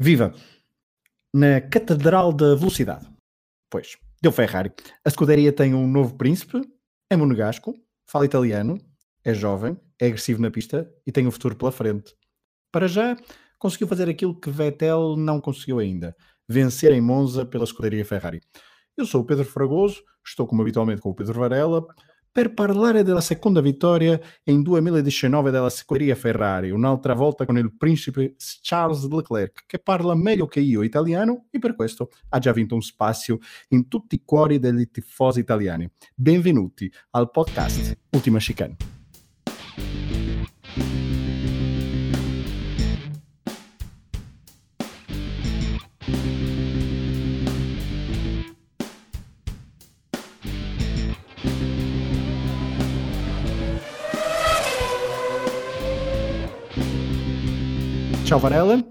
Viva! Na Catedral da Velocidade. Pois, deu Ferrari. A escuderia tem um novo príncipe, é monegasco, fala italiano, é jovem, é agressivo na pista e tem um futuro pela frente. Para já, conseguiu fazer aquilo que Vettel não conseguiu ainda: vencer em Monza pela escuderia Ferrari. Eu sou o Pedro Fragoso, estou como habitualmente com o Pedro Varela, per parlare della seconda vittoria in 2019 della scuderia Ferrari, un'altra volta con il principe Charles Leclerc, che parla meglio che io italiano e per questo ha già vinto un spazio in tutti i cuori degli tifosi italiani. Benvenuti al podcast Ultima Chicane. Tchau, Varela.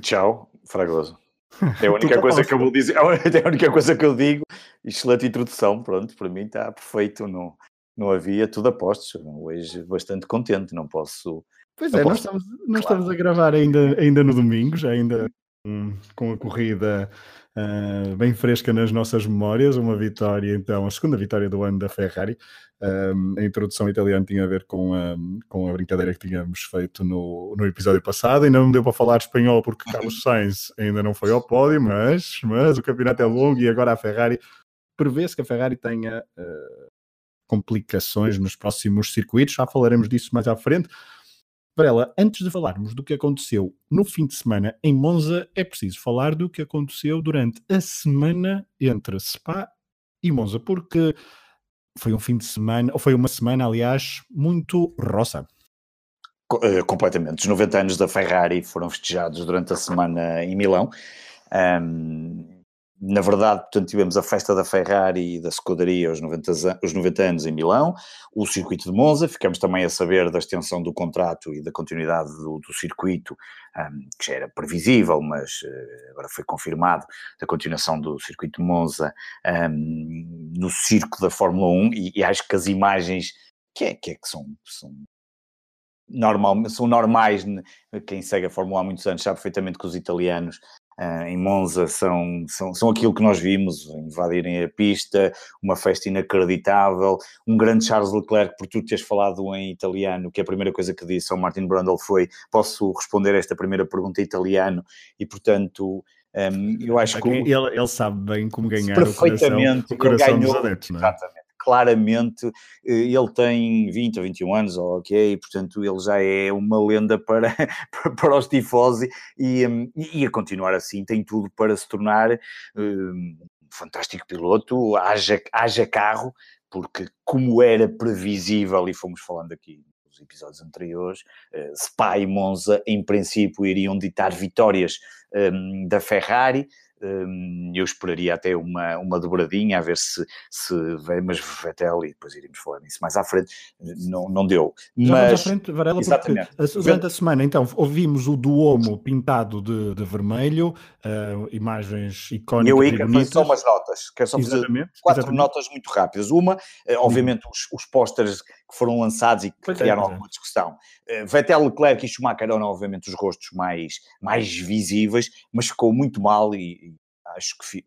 Tchau, Fragoso. É a única coisa que eu vou dizer, é a única coisa que eu digo. Excelente introdução, pronto, para mim está perfeito. Não, não havia tudo a postos. Hoje bastante contente, não posso. Pois é, nós, estamos, nós claro. estamos a gravar ainda, ainda no domingo, já ainda um, com a corrida uh, bem fresca nas nossas memórias. Uma vitória, então, a segunda vitória do ano da Ferrari. Um, a introdução italiana tinha a ver com a, com a brincadeira que tínhamos feito no, no episódio passado. Ainda não deu para falar espanhol porque Carlos Sainz ainda não foi ao pódio, mas, mas o campeonato é longo e agora a Ferrari prevê-se que a Ferrari tenha uh, complicações nos próximos circuitos. Já falaremos disso mais à frente. Varela, antes de falarmos do que aconteceu no fim de semana em Monza, é preciso falar do que aconteceu durante a semana entre Spa e Monza, porque foi um fim de semana, ou foi uma semana, aliás, muito roça. Eh, completamente. Os 90 anos da Ferrari foram festejados durante a semana em Milão. Um, na verdade, portanto, tivemos a festa da Ferrari e da escuderia os 90, os 90 anos em Milão, o circuito de Monza, ficamos também a saber da extensão do contrato e da continuidade do, do circuito, um, que já era previsível, mas uh, agora foi confirmado, da continuação do circuito de Monza um, no circo da Fórmula 1, e, e, acho que as imagens, que é que, é que são, são normal, são normais, quem segue a Fórmula 1 há muitos anos sabe perfeitamente que os italianos uh, em Monza são, são, são aquilo que nós vimos, invadirem a pista, uma festa inacreditável, um grande Charles Leclerc, por tu teres falado em italiano, que a primeira coisa que disse ao Martin Brundle foi, posso responder esta primeira pergunta em italiano, e portanto... Um, eu acho que ele, ele sabe bem como ganhar perfeitamente, o coração, o coração ganhou, dos adeptos, não é? Exatamente claramente eh, ele tem 20 ou 21 anos, ok, portanto ele já é uma lenda para, para os tifosi e, hum, e, a continuar assim tem tudo para se tornar um fantástico piloto, haja, haja carro, porque como era previsível, e fomos falando aqui nos episódios anteriores, uh, Spa e Monza em princípio iriam ditar vitórias um, da Ferrari, eu esperaria até uma, uma dobradinha a ver se, se vem, mas Vettel, e depois iremos falar nisso mais à frente, não, não deu. Já mas, à frente, Varela, exatamente. durante a semana, então, ouvimos o Duomo pintado de, de vermelho, uh, imagens icónicas. Eu aí quero fazer só umas notas, quero só fazer exatamente, quatro exatamente. notas muito rápidas. Uma, uh, obviamente, os, os pósteres que foram lançados e que pois é, criaram é, alguma discussão. Uh, Vettel, Leclerc e Schumacher eram, obviamente, os rostos mais, mais visíveis, mas ficou muito mal e, acho que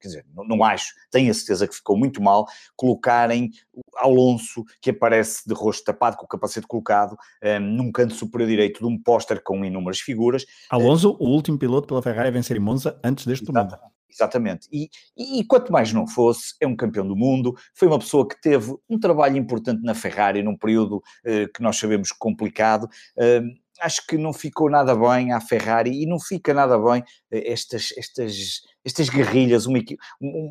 quer dizer, não, não, acho, tenho a certeza que ficou muito mal colocarem Alonso, que aparece de rosto tapado, com o capacete colocado, um, num canto superior direito de um póster com inúmeras figuras. Alonso, o último piloto pela Ferrari a vencer em Monza antes deste momento. Exatamente. E, e, e, quanto mais não fosse, é um campeão do mundo, foi uma pessoa que teve um trabalho importante na Ferrari num período uh, que nós sabemos complicado. Acho que não ficou nada bem à Ferrari e não fica nada bem eh, estas, estas, estas guerrilhas, uma, um,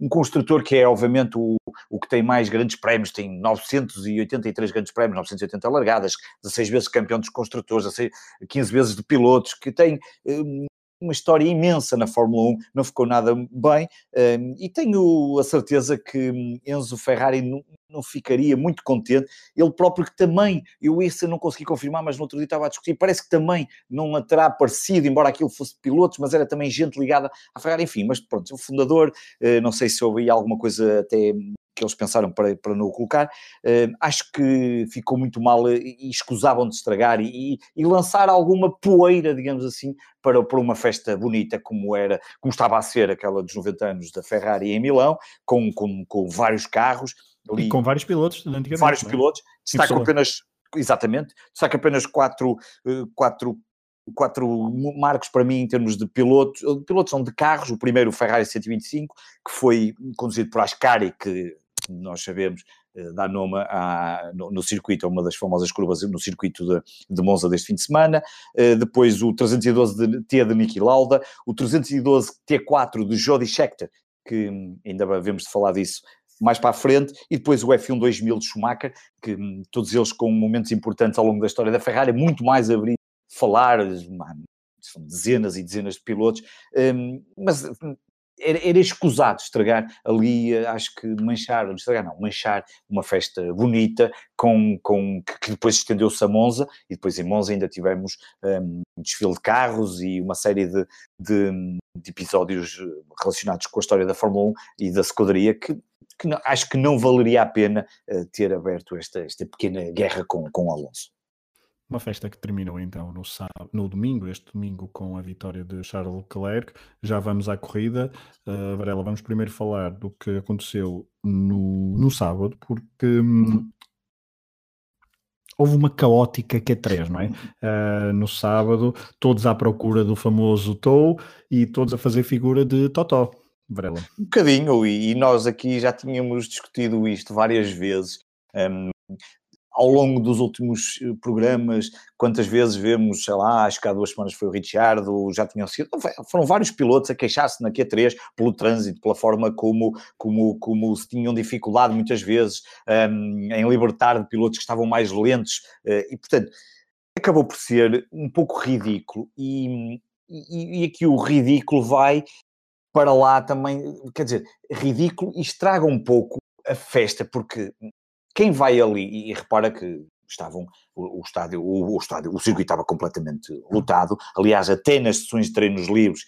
um construtor que é obviamente o, o que tem mais grandes prémios, tem 983 grandes prémios, 980 largadas, 16 vezes campeão dos construtores, 15 vezes de pilotos, que tem um, uma história imensa na Fórmula 1, não ficou nada bem, um, e tenho a certeza que hum, Enzo Ferrari não ficaria muito contente. Ele próprio que também, eu isso não consegui confirmar, mas no outro dia estava a discutir, parece que também não terá aparecido, embora aquilo fosse pilotos, mas era também gente ligada à Ferrari, enfim, mas pronto, o fundador, eh, não sei se houve alguma coisa até que eles pensaram para, para não o colocar. Uh, acho que ficou muito mal e escusavam de estragar e, e, lançar alguma poeira, digamos assim, para, para uma festa bonita como era, como estava a ser aquela dos 90 anos da Ferrari em Milão, com, com, com vários carros. Ali, e com vários pilotos, antigamente. Vários é? pilotos, destacam apenas exatamente, destaca apenas quatro, quatro quatro marcos para mim em termos de pilotos, pilotos são de carros, o primeiro o Ferrari 125, que foi conduzido por Ascari, que nós sabemos eh, dá nome a, no, no, circuito, a uma das famosas curvas no circuito de, de Monza deste fim de semana, uh, depois o 312 de, T de Niki Lauda, o 312 T4 de Jody Scheckter, que hum, ainda vemos de falar disso mais para a frente, e depois o F1 2000 de Schumacher, que hum, todos eles com momentos importantes ao longo da história da Ferrari, muito mais abrir falar, são dezenas e dezenas de pilotos, mas hum, era, era escusado estragar ali, acho que manchar, estragar não, manchar uma festa bonita, com, com, que depois estendeu-se a Monza, e depois em Monza ainda tivemos um, um desfile de carros e uma série de, de, de, episódios relacionados com a história da Fórmula 1 e da escuderia que, que não, acho que não valeria a pena uh, ter aberto esta, esta pequena guerra com, com Alonso. Uma festa que terminou então no, sábado, no domingo, este domingo, com a vitória de Charles Leclerc. Já vamos à corrida. Uh, Varela, vamos primeiro falar do que aconteceu no, no sábado, porque hum, houve uma caótica Q3, não é? Uh, no sábado, todos à procura do famoso Tou e todos a fazer figura de Totó. Varela. Um bocadinho, e, e nós aqui já tínhamos discutido isto várias vezes. Um, ao longo dos últimos eh, programas, quantas vezes vemos, sei lá, acho que há duas semanas foi o Ricciardo, já tinham sido, foram vários pilotos a queixar-se na Q3 pelo trânsito, pela forma como, como, como se tinham dificuldade muitas vezes um, em libertar de pilotos que estavam mais lentos, uh, e portanto, acabou por ser um pouco ridículo, e, e, e aqui o ridículo vai para lá também, quer dizer, ridículo e estraga um pouco a festa, porque quem vai ali, e repara que estavam, o, o estádio, o, o, estádio, o circuito estava completamente lotado, aliás, até nas sessões de treinos livres,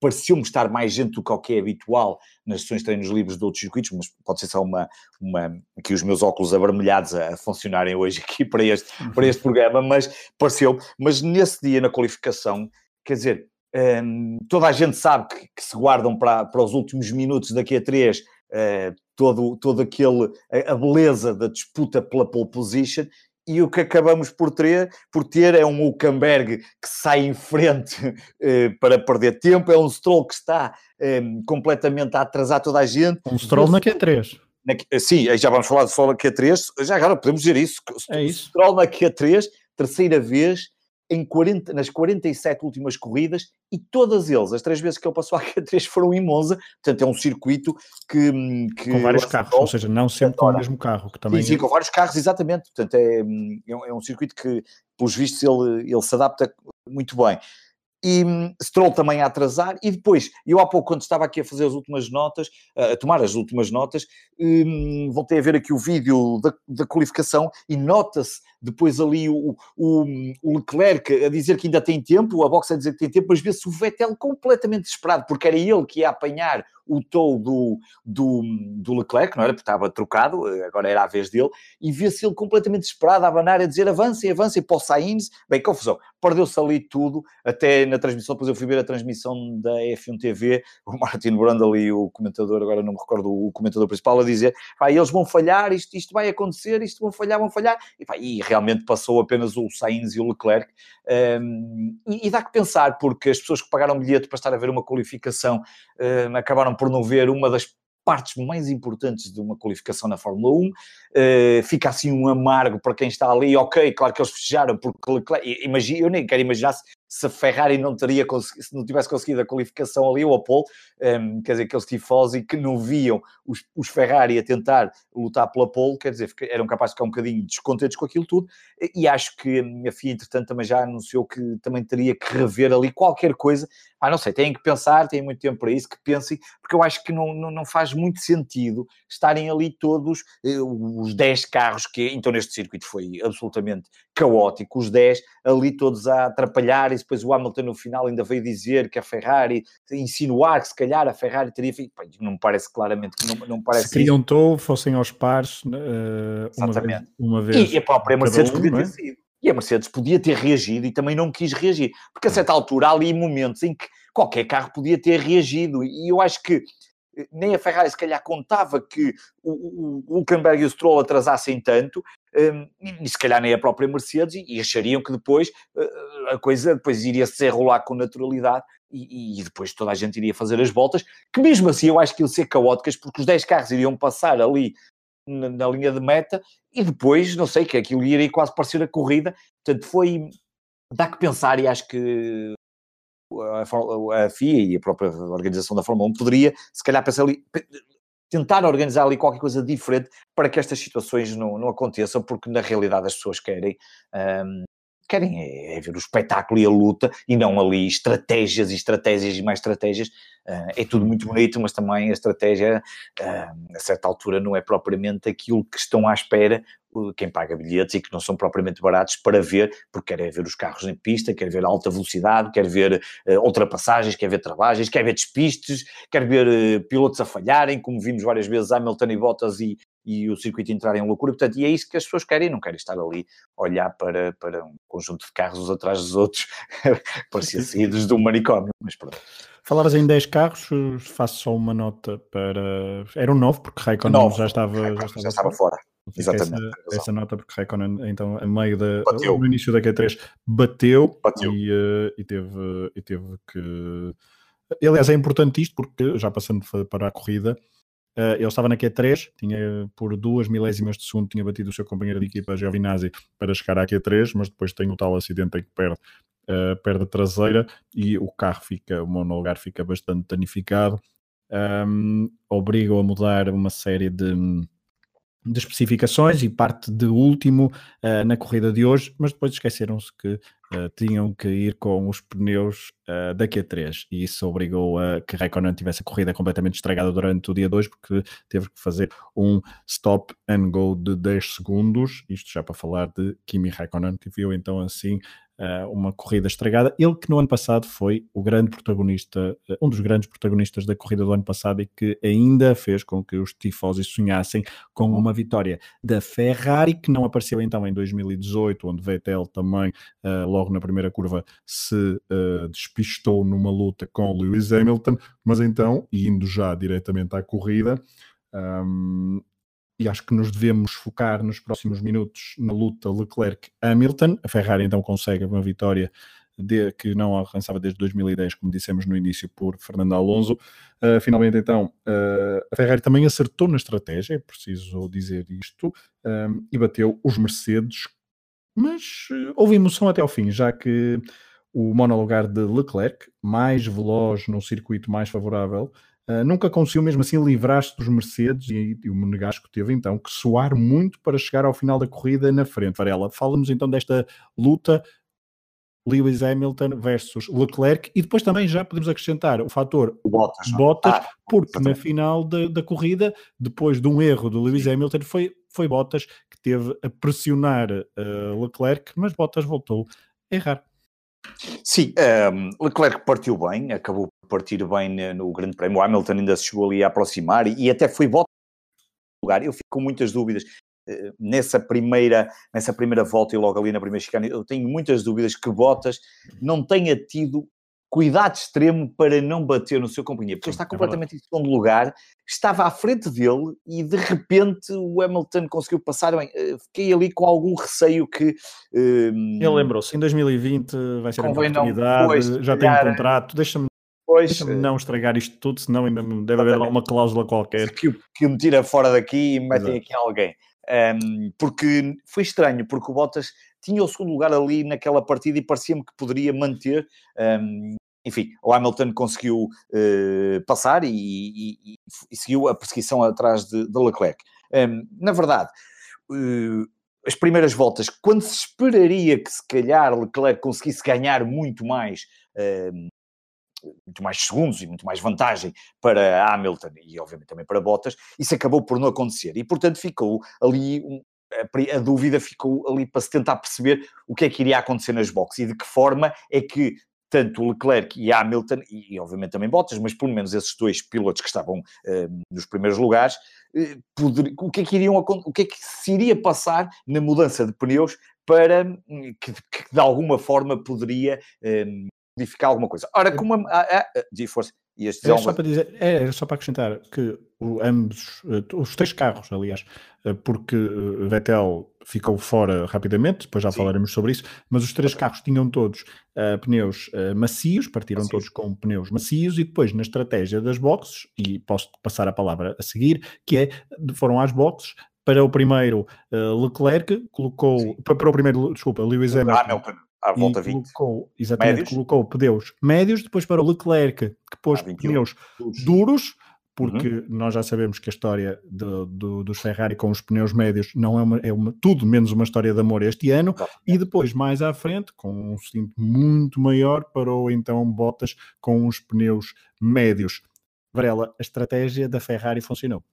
pareceu-me estar mais gente do que o que é habitual nas sessões de treinos livres de outros circuitos, mas pode ser só uma, uma aqui os meus óculos avermelhados a, a funcionarem hoje aqui para este, para este programa, mas pareceu, mas nesse dia na qualificação, quer dizer, hum, toda a gente sabe que, que, se guardam para, para os últimos minutos daqui a três todo, todo aquele, a, beleza da disputa pela pole position, e o que acabamos por ter, por ter é um Hulkenberg que sai em frente uh, para perder tempo, é um Stroll que está um, completamente a atrasar toda a gente. Um Stroll na Q3. Na, sim, já vamos falar de Stroll na Q3, já agora podemos dizer isso. É isso. Stroll na Q3, terceira vez, em 40, nas 47 últimas corridas e todas eles, as três vezes que ele passou a Q3 foram em Monza, portanto é um circuito que... que com vários carros, ou seja, não sempre com o mesmo carro. Que também sim, sim, com vários carros, exatamente, portanto é, é, um, é um circuito que, pelos vistos, ele, ele se adapta muito bem. E um, Stroll também a atrasar, e depois, eu há pouco, quando estava aqui a fazer as últimas notas, a tomar as últimas notas, um, voltei a ver aqui o vídeo da, da qualificação e nota-se depois ali o, o, o, Leclerc a dizer que ainda tem tempo, a box a dizer que tem tempo, mas vê-se o Vettel completamente desesperado, porque era ele que ia apanhar o tow do, do, do Leclerc, não era? Porque estava trocado, agora era a vez dele, e vê-se ele completamente desesperado a abanar, a dizer avancem, avancem para o Sainz. Bem, confusão, perdeu-se ali tudo, até na transmissão, depois eu fui ver a transmissão da F1 TV, o Martin Brundle e o comentador, agora não me recordo o comentador principal, a dizer, pá, eles vão falhar, isto, isto vai acontecer, isto vão falhar, vão falhar, e, pá, e realmente passou apenas o Sainz e o Leclerc, um, e, e, dá que pensar, porque as pessoas que pagaram bilhete para estar a ver uma qualificação um, acabaram por não ver uma das partes mais importantes de uma qualificação na Fórmula 1. Uh, eh, fica assim um amargo para quem está ali. Ok, claro que eles festejaram, porque Leclerc, imagina, eu nem quero imaginar se, se a Ferrari não teria se não tivesse conseguido a qualificação ali ou a pole, um, ehm, quer dizer, aqueles tifosi que não viam os, os, Ferrari a tentar lutar pela pole, quer dizer, eram capazes de ficar um bocadinho descontentes com aquilo tudo, e acho que a FIA, entretanto, também já anunciou que também teria que rever ali qualquer coisa, ah, não sei, têm que pensar, têm muito tempo para isso, que pensem, porque eu acho que não, não, não faz muito sentido estarem ali todos, eh, os 10 carros que, então neste circuito foi absolutamente caótico, os 10 ali todos a atrapalhar depois o Hamilton no final ainda veio dizer que a Ferrari, insinuar que se calhar a Ferrari teria feito, não me parece claramente, não, não parece Se queriam tow, fossem aos pares, uh, uma vez, uma vez. E a própria Mercedes um, podia ter é? sido. E a Mercedes podia ter reagido e também não quis reagir, porque a certa altura há ali momentos em que qualquer carro podia ter reagido, e eu acho que nem a Ferrari se calhar contava que o, o Hulkenberg e o Stroll atrasassem tanto, um, e se calhar nem a própria Mercedes, e, achariam que depois uh, a coisa depois iria se enrolar com naturalidade e, e, depois toda a gente iria fazer as voltas, que mesmo assim eu acho que iam ser caóticas, porque os 10 carros iriam passar ali na, na linha de meta e depois, não sei, que aquilo iria quase parecer a corrida, portanto foi, dá que pensar e acho que a, FIA e a própria organização da Fórmula 1 poderia, se calhar, pensar ali, tentar organizar ali qualquer coisa diferente para que estas situações não, não aconteçam, porque na realidade as pessoas querem. Um, querem é, é, ver o espetáculo e a luta e não ali estratégias e estratégias e mais estratégias. Uh, é tudo muito bonito, mas também a estratégia, uh, a certa altura, não é propriamente aquilo que estão à espera quem paga bilhetes e que não são propriamente baratos para ver, porque quer ver os carros em pista, quer ver alta velocidade, quer ver uh, ultrapassagens, quer ver travagens, quer ver despistes, quer ver uh, pilotos a falharem, como vimos várias vezes Hamilton e Bottas e, e o circuito entrar em loucura. Portanto, e é isso que as pessoas querem, não querem estar ali a olhar para, para um conjunto de carros uns atrás dos outros, parecia saídos do manicômio, mas pronto. Falaras em 10 carros, faço só uma nota para. Era um 9, porque Raikkonen já estava, já estava, já estava fora. Exatamente. Essa, essa, nota, porque Raikkonen, então, a meio da, no início da Q3, bateu, bateu. E, uh, e, teve, e teve que. Aliás, é importante isto, porque já passando para a corrida, uh, ele estava na Q3, tinha por duas milésimas de segundo, tinha batido o seu companheiro de equipa Giovinazzi para chegar à Q3, mas depois tem o tal acidente em que perde uh, perde a traseira e o carro fica, o monolugar fica bastante danificado. Um, obriga a mudar uma série de de especificações e parte de último uh, na corrida de hoje, mas depois esqueceram-se que uh, tinham que ir com os pneus uh, da Q3 e isso obrigou a que Raikkonen tivesse a corrida completamente estragada durante o dia 2 porque teve que fazer um stop and go de 10 segundos, isto já para falar de Kimi Raikkonen que viu então assim uh, uma corrida estragada. Ele que no ano passado foi o grande protagonista, um dos grandes protagonistas da corrida do ano passado e que ainda fez com que os tifosi sonhassem com uma vitória da Ferrari, que não apareceu então em 2018, onde Vettel também, uh, logo na primeira curva, se despistou numa luta com Lewis Hamilton, mas então, indo já diretamente à corrida, um, e acho que nos devemos focar nos próximos minutos na luta Leclerc-Hamilton. A Ferrari então consegue uma vitória de, que não alcançava desde 2010, como dissemos no início, por Fernando Alonso. Uh, finalmente, então, uh, a Ferrari também acertou na estratégia, é preciso dizer isto, um, e bateu os Mercedes, mas uh, houve emoção até ao fim, já que o monolugar de Leclerc, mais veloz num circuito mais favorável, Uh, nunca conseguiu mesmo assim livrar-se dos Mercedes e, e, o Monegasco teve então que soar muito para chegar ao final da corrida na frente. Varela, fala-nos então desta luta Lewis Hamilton versus Leclerc e depois também já podemos acrescentar o fator Bottas, Bottas ah, porque na final da, da, corrida, depois de um erro do Lewis. Hamilton, foi, foi Bottas que teve a pressionar uh, Leclerc, mas Bottas voltou a errar. Sim, um, Leclerc partiu bem, acabou por partir bem no Grande Prémio. O Hamilton ainda se chegou ali a aproximar e, até foi volta lugar. Eu fico com muitas dúvidas uh, nessa primeira, nessa primeira volta e logo ali na primeira chicane. Eu tenho muitas dúvidas que Bottas não tenha tido cuidado extremo para não bater no seu companheiro, porque ele está é completamente é em segundo lugar, estava à frente dele e de repente o Hamilton conseguiu passar. Bem, eh, fiquei ali com algum receio que. Um, ele lembrou-se, em 2020 vai ser a oportunidade, não, pois, já tem um contrato, deixa-me Deixa não estragar isto tudo, senão ainda deve haver uma cláusula qualquer. Que, que me tira fora daqui e metem aqui alguém. Um, porque foi estranho, porque o Bottas tinha o segundo lugar ali naquela partida e parecia-me que poderia manter. Um, enfim, o Hamilton conseguiu uh, passar e, e, e, seguiu a perseguição atrás de, de Leclerc. Um, na verdade, uh, as primeiras voltas, quando se esperaria que se calhar Leclerc conseguisse ganhar muito mais, uh, muito mais segundos e muito mais vantagem para Hamilton e obviamente também para Bottas, isso acabou por não acontecer e portanto ficou ali um, a, a, dúvida ficou ali para se tentar perceber o que é que iria acontecer nas boxes e de que forma é que tanto Leclerc e Hamilton, e, e obviamente também Bottas, mas pelo menos esses dois pilotos que estavam uh, nos primeiros lugares, uh, poder, o, que é que iriam, o que é que se iria passar na mudança de pneus para hum, que, que de alguma forma poderia uh, modificar alguma coisa. Ora, como a, a, a, a força, era só para dizer, é, só para acrescentar que ambos, eh, os três carros, aliás, eh, porque eh, Vettel ficou fora rapidamente, depois já Sim. falaremos sobre isso, mas os três carros tinham todos uh, pneus uh, macios, partiram macios. todos com pneus macios e depois na estratégia das boxes, e posso passar a palavra a seguir, que é, foram às boxes, para o primeiro uh, Leclerc, colocou, para, para, o primeiro, desculpa, Lewis Hamilton, à volta 20. Colocou, exatamente, médios. colocou pneus médios, depois para o Leclerc, que pôs ah, pneus duros, porque uhum. nós já sabemos que a história do, do, dos Ferrari com os pneus médios não é, uma, é uma, tudo menos uma história de amor este ano, e depois, mais à frente, com um cinto muito maior, parou então Bottas com os pneus médios. Varela, a estratégia da Ferrari funcionou.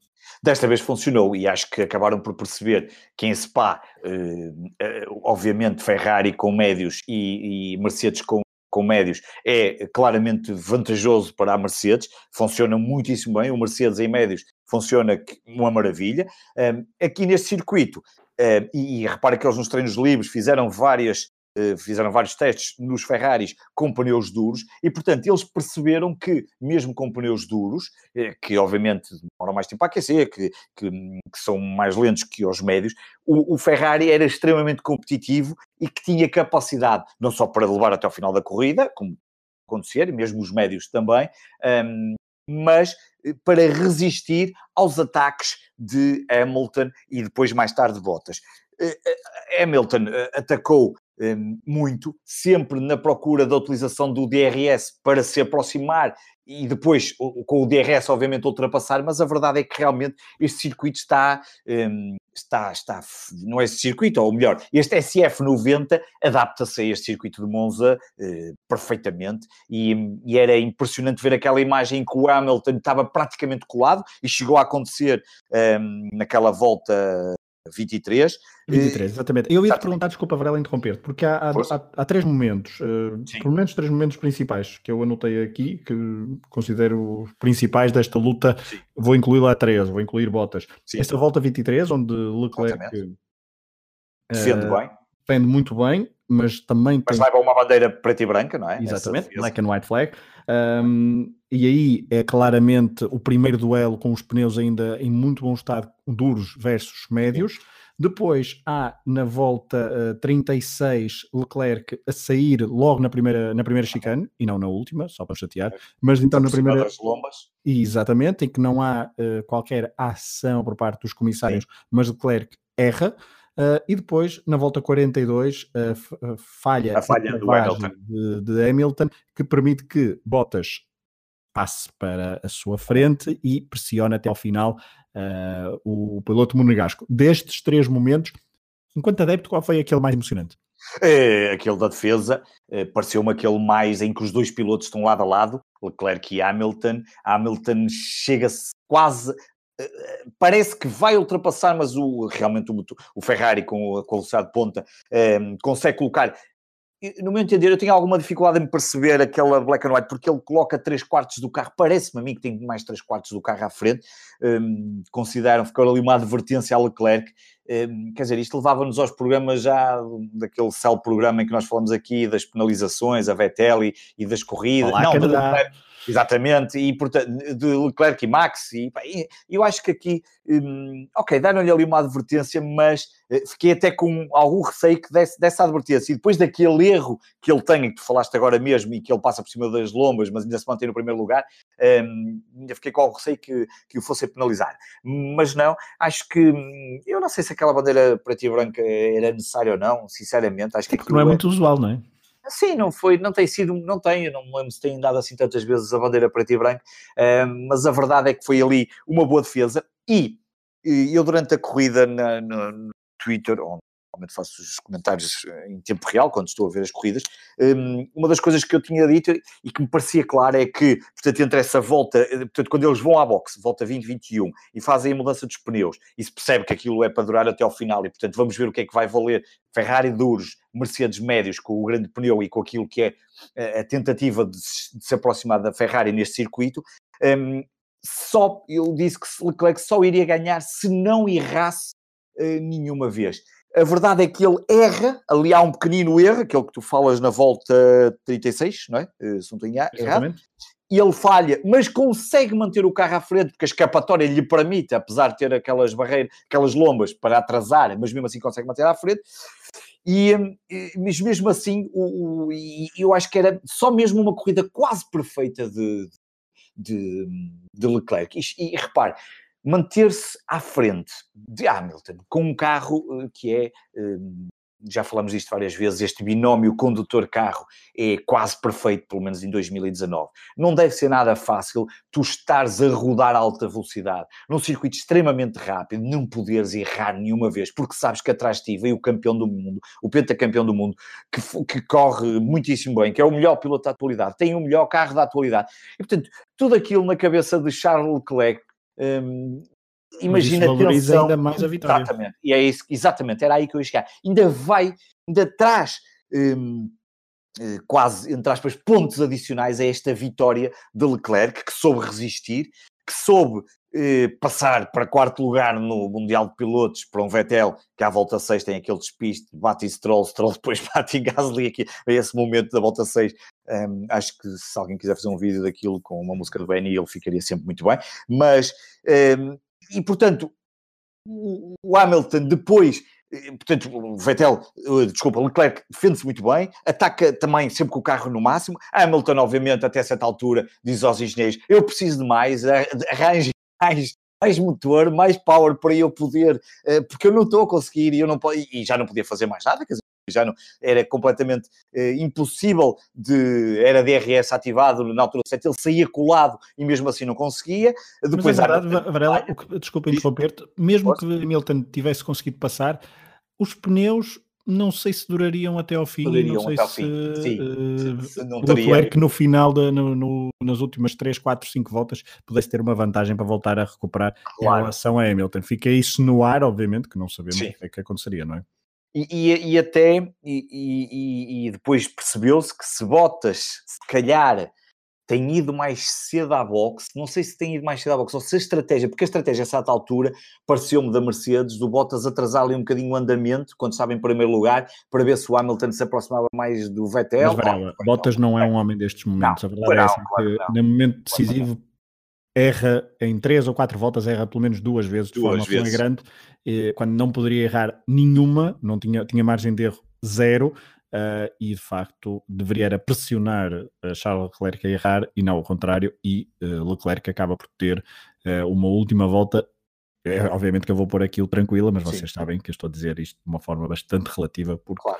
Desta vez funcionou e acho que acabaram por perceber que em Spa, eh, eh, obviamente Ferrari com médios e, e Mercedes com, com médios é claramente vantajoso para a Mercedes, funciona muitíssimo bem, o Mercedes em médios funciona uma maravilha. Aqui neste circuito, um, e, repare que eles nos treinos livres fizeram várias eh, fizeram vários testes nos Ferraris com pneus duros e, portanto, eles perceberam que, mesmo com pneus duros, eh, que obviamente demoram mais tempo a aquecer, que, que, que são mais lentos que os médios, o, o, Ferrari era extremamente competitivo e que tinha capacidade, não só para levar até ao final da corrida, como acontecer, mesmo os médios também, um, mas eh, para resistir aos ataques de Hamilton e depois mais tarde Bottas. Hamilton atacou muito, sempre na procura da utilização do DRS para se aproximar e depois com o DRS obviamente ultrapassar, mas a verdade é que realmente este circuito está, hum, está, está não é este circuito, ou melhor, este SF90 adapta-se a este circuito de Monza eh, perfeitamente e, e, era impressionante ver aquela imagem em que o Hamilton estava praticamente colado e chegou a acontecer hum, naquela volta 23. 23, exatamente. Eu ia te perguntar, desculpa, Varela, interromper, porque há, há, há, há, três momentos, uh, pelo menos três momentos principais que eu anotei aqui, que considero principais desta luta. Sim. Vou incluir lá três, vou incluir botas. Sim. Esta volta 23, onde Leclerc uh, defende bem. Defende muito bem, mas também. Mas tem... leva uma bandeira preta e branca, não é? Exatamente, black and white flag. Um, e aí é claramente o primeiro duelo com os pneus ainda em muito bom estado, duros versus médios. Depois há na volta uh, 36 Leclerc a sair logo na primeira, na primeira chicane e não na última, só para chatear. Mas então na primeira. Lombas. Exatamente, em que não há uh, qualquer ação por parte dos comissários, Sim. mas Leclerc erra. Uh, e depois, na volta 42, uh, falha a falha do Hamilton. De, de, Hamilton, que permite que Bottas passe para a sua frente e pressione até ao final uh, o piloto monegasco. Destes três momentos, enquanto adepto, qual foi aquele mais emocionante? É, aquele da defesa, é, pareceu-me aquele mais em que os dois pilotos estão lado a lado, Leclerc e Hamilton. Hamilton chega-se quase parece que vai ultrapassar, mas o, realmente o, o Ferrari com a velocidade de ponta eh, consegue colocar. No meu entender, eu tenho alguma dificuldade em perceber aquela black and white, porque ele coloca 3 quartos do carro, parece-me a mim que tem mais 3 quartos do carro à frente, um, consideram, ficou ali uma advertência a Leclerc, um, quer dizer, isto levava-nos aos programas já, daquele céu programa em que nós falamos aqui das penalizações, a Vettel e, e das corridas, Olá, não, Leclerc, Exatamente, e portanto, de Leclerc e Max, e, e eu acho que aqui, hum, ok, deram-lhe ali uma advertência, mas eh, fiquei até com algum receio que desse, dessa advertência, e depois daquele erro que ele tem, que tu falaste agora mesmo, e que ele passa por cima das lombas, mas ainda se mantém no primeiro lugar, hum, ainda fiquei com algum receio que, que o fosse penalizar. Mas não, acho que, hum, eu não sei se aquela bandeira preta e branca era necessária ou não, sinceramente, acho que... Não é muito usual, não é? Sim, não foi, não tem sido, não tem, eu não me lembro se tem dado assim tantas vezes a bandeira preto e branco, mas a verdade é que foi ali uma boa defesa e, eu durante a corrida na, no, no Twitter, onde normalmente faço os comentários eh, em tempo real, quando estou a ver as corridas, um, uma das coisas que eu tinha dito e que me parecia claro é que, portanto, entre essa volta, eh, portanto, quando eles vão à boxe, volta 2021, e fazem a mudança dos pneus, e se percebe que aquilo é para durar até ao final, e portanto vamos ver o que é que vai valer Ferrari duros, Mercedes médios, com o grande pneu e com aquilo que é a tentativa de, se aproximar da Ferrari neste circuito, um, só, eu disse que Leclerc só iria ganhar se não errasse nenhuma vez. A verdade é que ele erra, ali há um pequenino erro, aquele que tu falas na volta 36, não é? Uh, se não estou errado. E ele falha, mas consegue manter o carro à frente, porque a escapatória lhe permite, apesar de ter aquelas barreiras, aquelas lombas para atrasar, mas mesmo assim consegue manter à frente. E, mas mesmo assim, o, o, eu acho que era só mesmo uma corrida quase perfeita de, de, de Leclerc. E, e repare, manter-se à frente de Hamilton com um carro eh, que é, eh, já falamos disto várias vezes, este binómio condutor-carro é quase perfeito, pelo menos em 2019. Não deve ser nada fácil tu estares a rodar a alta velocidade num circuito extremamente rápido, não poderes errar nenhuma vez, porque sabes que atrás de ti vem o campeão do mundo, o pentacampeão do mundo, que, que corre muitíssimo bem, que é o melhor piloto da atualidade, tem o melhor carro da atualidade. E, portanto, tudo aquilo na cabeça de Charles Leclerc um, imagina tensão, ainda mais a vitória. Exatamente, e é isso, exatamente, era aí que eu ia chegar. Ainda vai, ainda traz um, eh, quase, entre aspas, pontos adicionais a esta vitória de Leclerc, que soube resistir, que soube eh, passar para quarto lugar no Mundial de Pilotos para um Vettel, que à volta 6 tem aquele despiste, bate Stroll, Stroll depois bate em Gasly aqui, a esse momento da volta 6. Um, acho que se alguém quiser fazer um vídeo daquilo com uma música do Benny, ele ficaria sempre muito bem. Mas, um, e portanto, o Hamilton depois eh, portanto, o Vettel, eh, desculpa, Leclerc defende-se muito bem, ataca também sempre com o carro no máximo. Hamilton, obviamente, até certa altura, diz aos engenheiros: Eu preciso de mais, arranje mais, mais motor, mais power para eu poder, eh, porque eu não estou a conseguir e eu não posso, e já não podia fazer mais nada, quer dizer, já não, era completamente uh, impossível de, era DRS ativado na altura 7, ele saía colado e mesmo assim não conseguia. Depois, Mas, é verdade, Varela, desculpa interromper-te, mesmo que Hamilton tivesse conseguido passar, os pneus não sei se durariam até ao fim, durariam não sei se, fim. Sim. Uh, se não teria... que no final, de, no, no, nas últimas 3, 4, 5 voltas, pudesse ter uma vantagem para voltar a recuperar claro. em relação a Hamilton. Fica isso no ar, obviamente, que não sabemos sim. o que é que aconteceria, não é? E, e, e até, e, e depois percebeu-se que se Bottas, se calhar, tem ido mais cedo à boxe, não sei se tem ido mais cedo à boxe, ou se a estratégia, porque a estratégia a certa altura pareceu-me da Mercedes, do Bottas atrasar ali um bocadinho o andamento, quando estava em primeiro lugar, para ver se o Hamilton se aproximava mais do Vettel. Mas, Varela, Bottas não é um homem destes momentos, não, a verdade é essa, claro que no momento decisivo erra em três ou quatro voltas, erra pelo menos duas vezes de duas forma flagrante, quando não poderia errar nenhuma, não tinha, tinha margem de erro zero, uh, e de facto deveria pressionar uh, Charles Leclerc a errar e não ao contrário, e uh, Leclerc acaba por ter uma última volta. É, obviamente que eu vou pôr aquilo tranquila, mas vocês Sim. sabem que eu estou a dizer isto de uma forma bastante relativa, porque claro.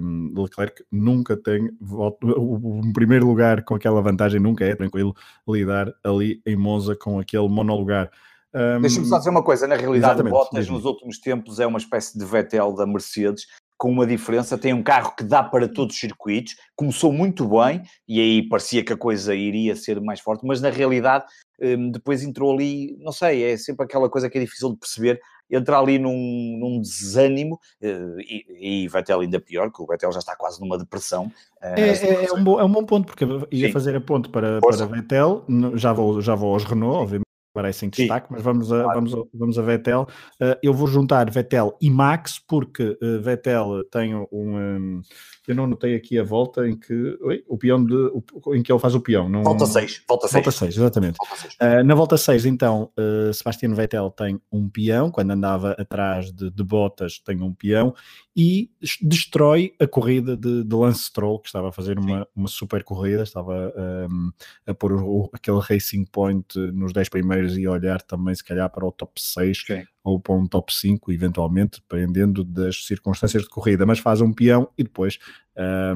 Um, Leclerc nunca tem o, o, primeiro lugar com aquela vantagem, nunca é tranquilo lidar ali em Monza com aquele monolugar. Um, Deixa-me só dizer uma coisa: na realidade, Bottas nos últimos tempos é uma espécie de Vettel da Mercedes, com uma diferença, tem um carro que dá para todos os circuitos, começou muito bem e aí parecia que a coisa iria ser mais forte, mas na realidade hum, depois entrou ali, não sei, é sempre aquela coisa que é difícil de perceber, entra ali num, num desânimo eh, e, e Vettel ainda pior, que o Vettel já está quase numa depressão. Eh, é, é, é, um, bom, é um bom ponto, porque ia Sim. fazer a ponto para, para Vettel, já vou, já vou aos Renault, obviamente parece em destaque, mas vamos a, claro. vamos, a, vamos a Vettel. Uh, eu vou juntar Vettel e Max, porque uh, Vettel tem um, Eu não notei aqui a volta em que. Oi, o peão de. O, em que ele faz o peão. Não, volta 6. Volta 6. Volta 6, exatamente. Volta 6. Uh, na volta 6, então, uh, Sebastian Vettel tem um peão, quando andava atrás de, de Bottas, tem um peão, e destrói a corrida de, de Lance Stroll, que estava a fazer uma, uma super corrida, estava um, a pôr o, aquele Racing Point nos 10 primeiros e a olhar também, se calhar, para o top 6 okay. Ou para um top 5, eventualmente, dependendo das circunstâncias de corrida, mas faz um peão e depois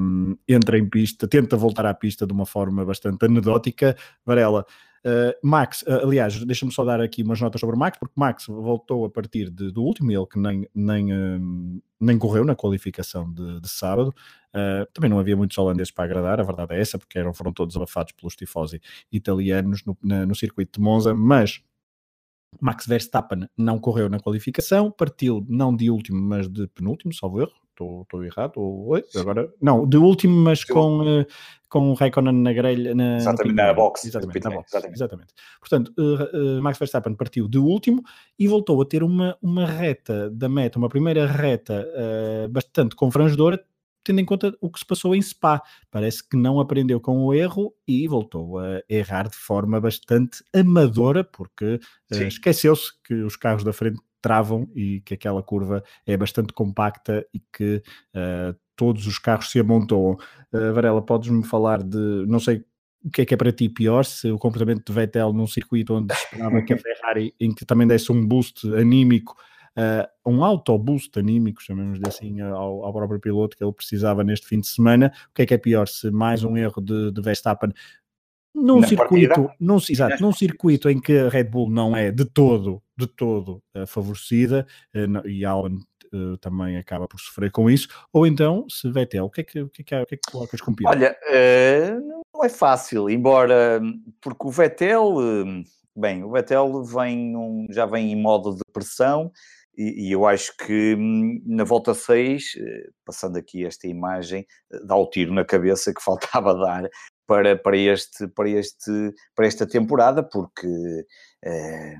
um, entra em pista, tenta voltar à pista de uma forma bastante anedótica. Varela, Uh, Max, uh, aliás, deixa-me só dar aqui umas notas sobre o Max, porque Max voltou a partir de, do último, ele que nem, nem, uh, nem correu na qualificação de, de sábado. também não havia muitos holandeses para agradar, a verdade é essa, porque eram, foram todos abafados pelos tifosi italianos no, na, no circuito de Monza, mas Max Verstappen não correu na qualificação, partiu não de último, mas de penúltimo, salvo erro. Estou errado? Ou, agora, não, de último, mas com, uh, com o Raikkonen na grelha. Na, exatamente, na box. Exatamente, na box. Exatamente. exatamente. Portanto, uh, uh, Max Verstappen partiu de último e voltou a ter uma, uma reta da meta, uma primeira reta bastante confrangedora, tendo em conta o que se passou em Spa. Parece que não aprendeu com o erro e voltou a errar de forma bastante amadora, porque uh, esqueceu-se que os carros da frente travam e que aquela curva é bastante compacta e que uh, todos os carros se amontoam. Uh, Varela, podes-me falar de, não sei o que é que é para ti pior, se o comportamento de Vettel num circuito onde se esperava que a Ferrari, em que também desse um boost anímico, uh, um autoboost anímico, chamemos-lhe assim, ao, ao, próprio piloto que ele precisava neste fim de semana. O que é que é pior? Se mais um erro de, de Verstappen num circuito, num, exato, num circuito em que a Red Bull não é de todo, de todo uh, favorecida uh, e Alan uh, também acaba por sofrer com isso, ou então se Vettel, o que é que, o que, é que, o que, é que colocas com pior? Olha, não é fácil, embora porque o Vettel, bem, o Vettel vem um, já vem em modo de pressão e, eu acho que hum, na volta 6, eh, passando aqui esta imagem, eh, dá o tiro na cabeça que faltava dar para, para, este, para, este, para esta temporada, porque, eh,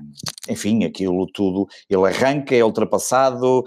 enfim, aquilo tudo, ele arranca, é ultrapassado,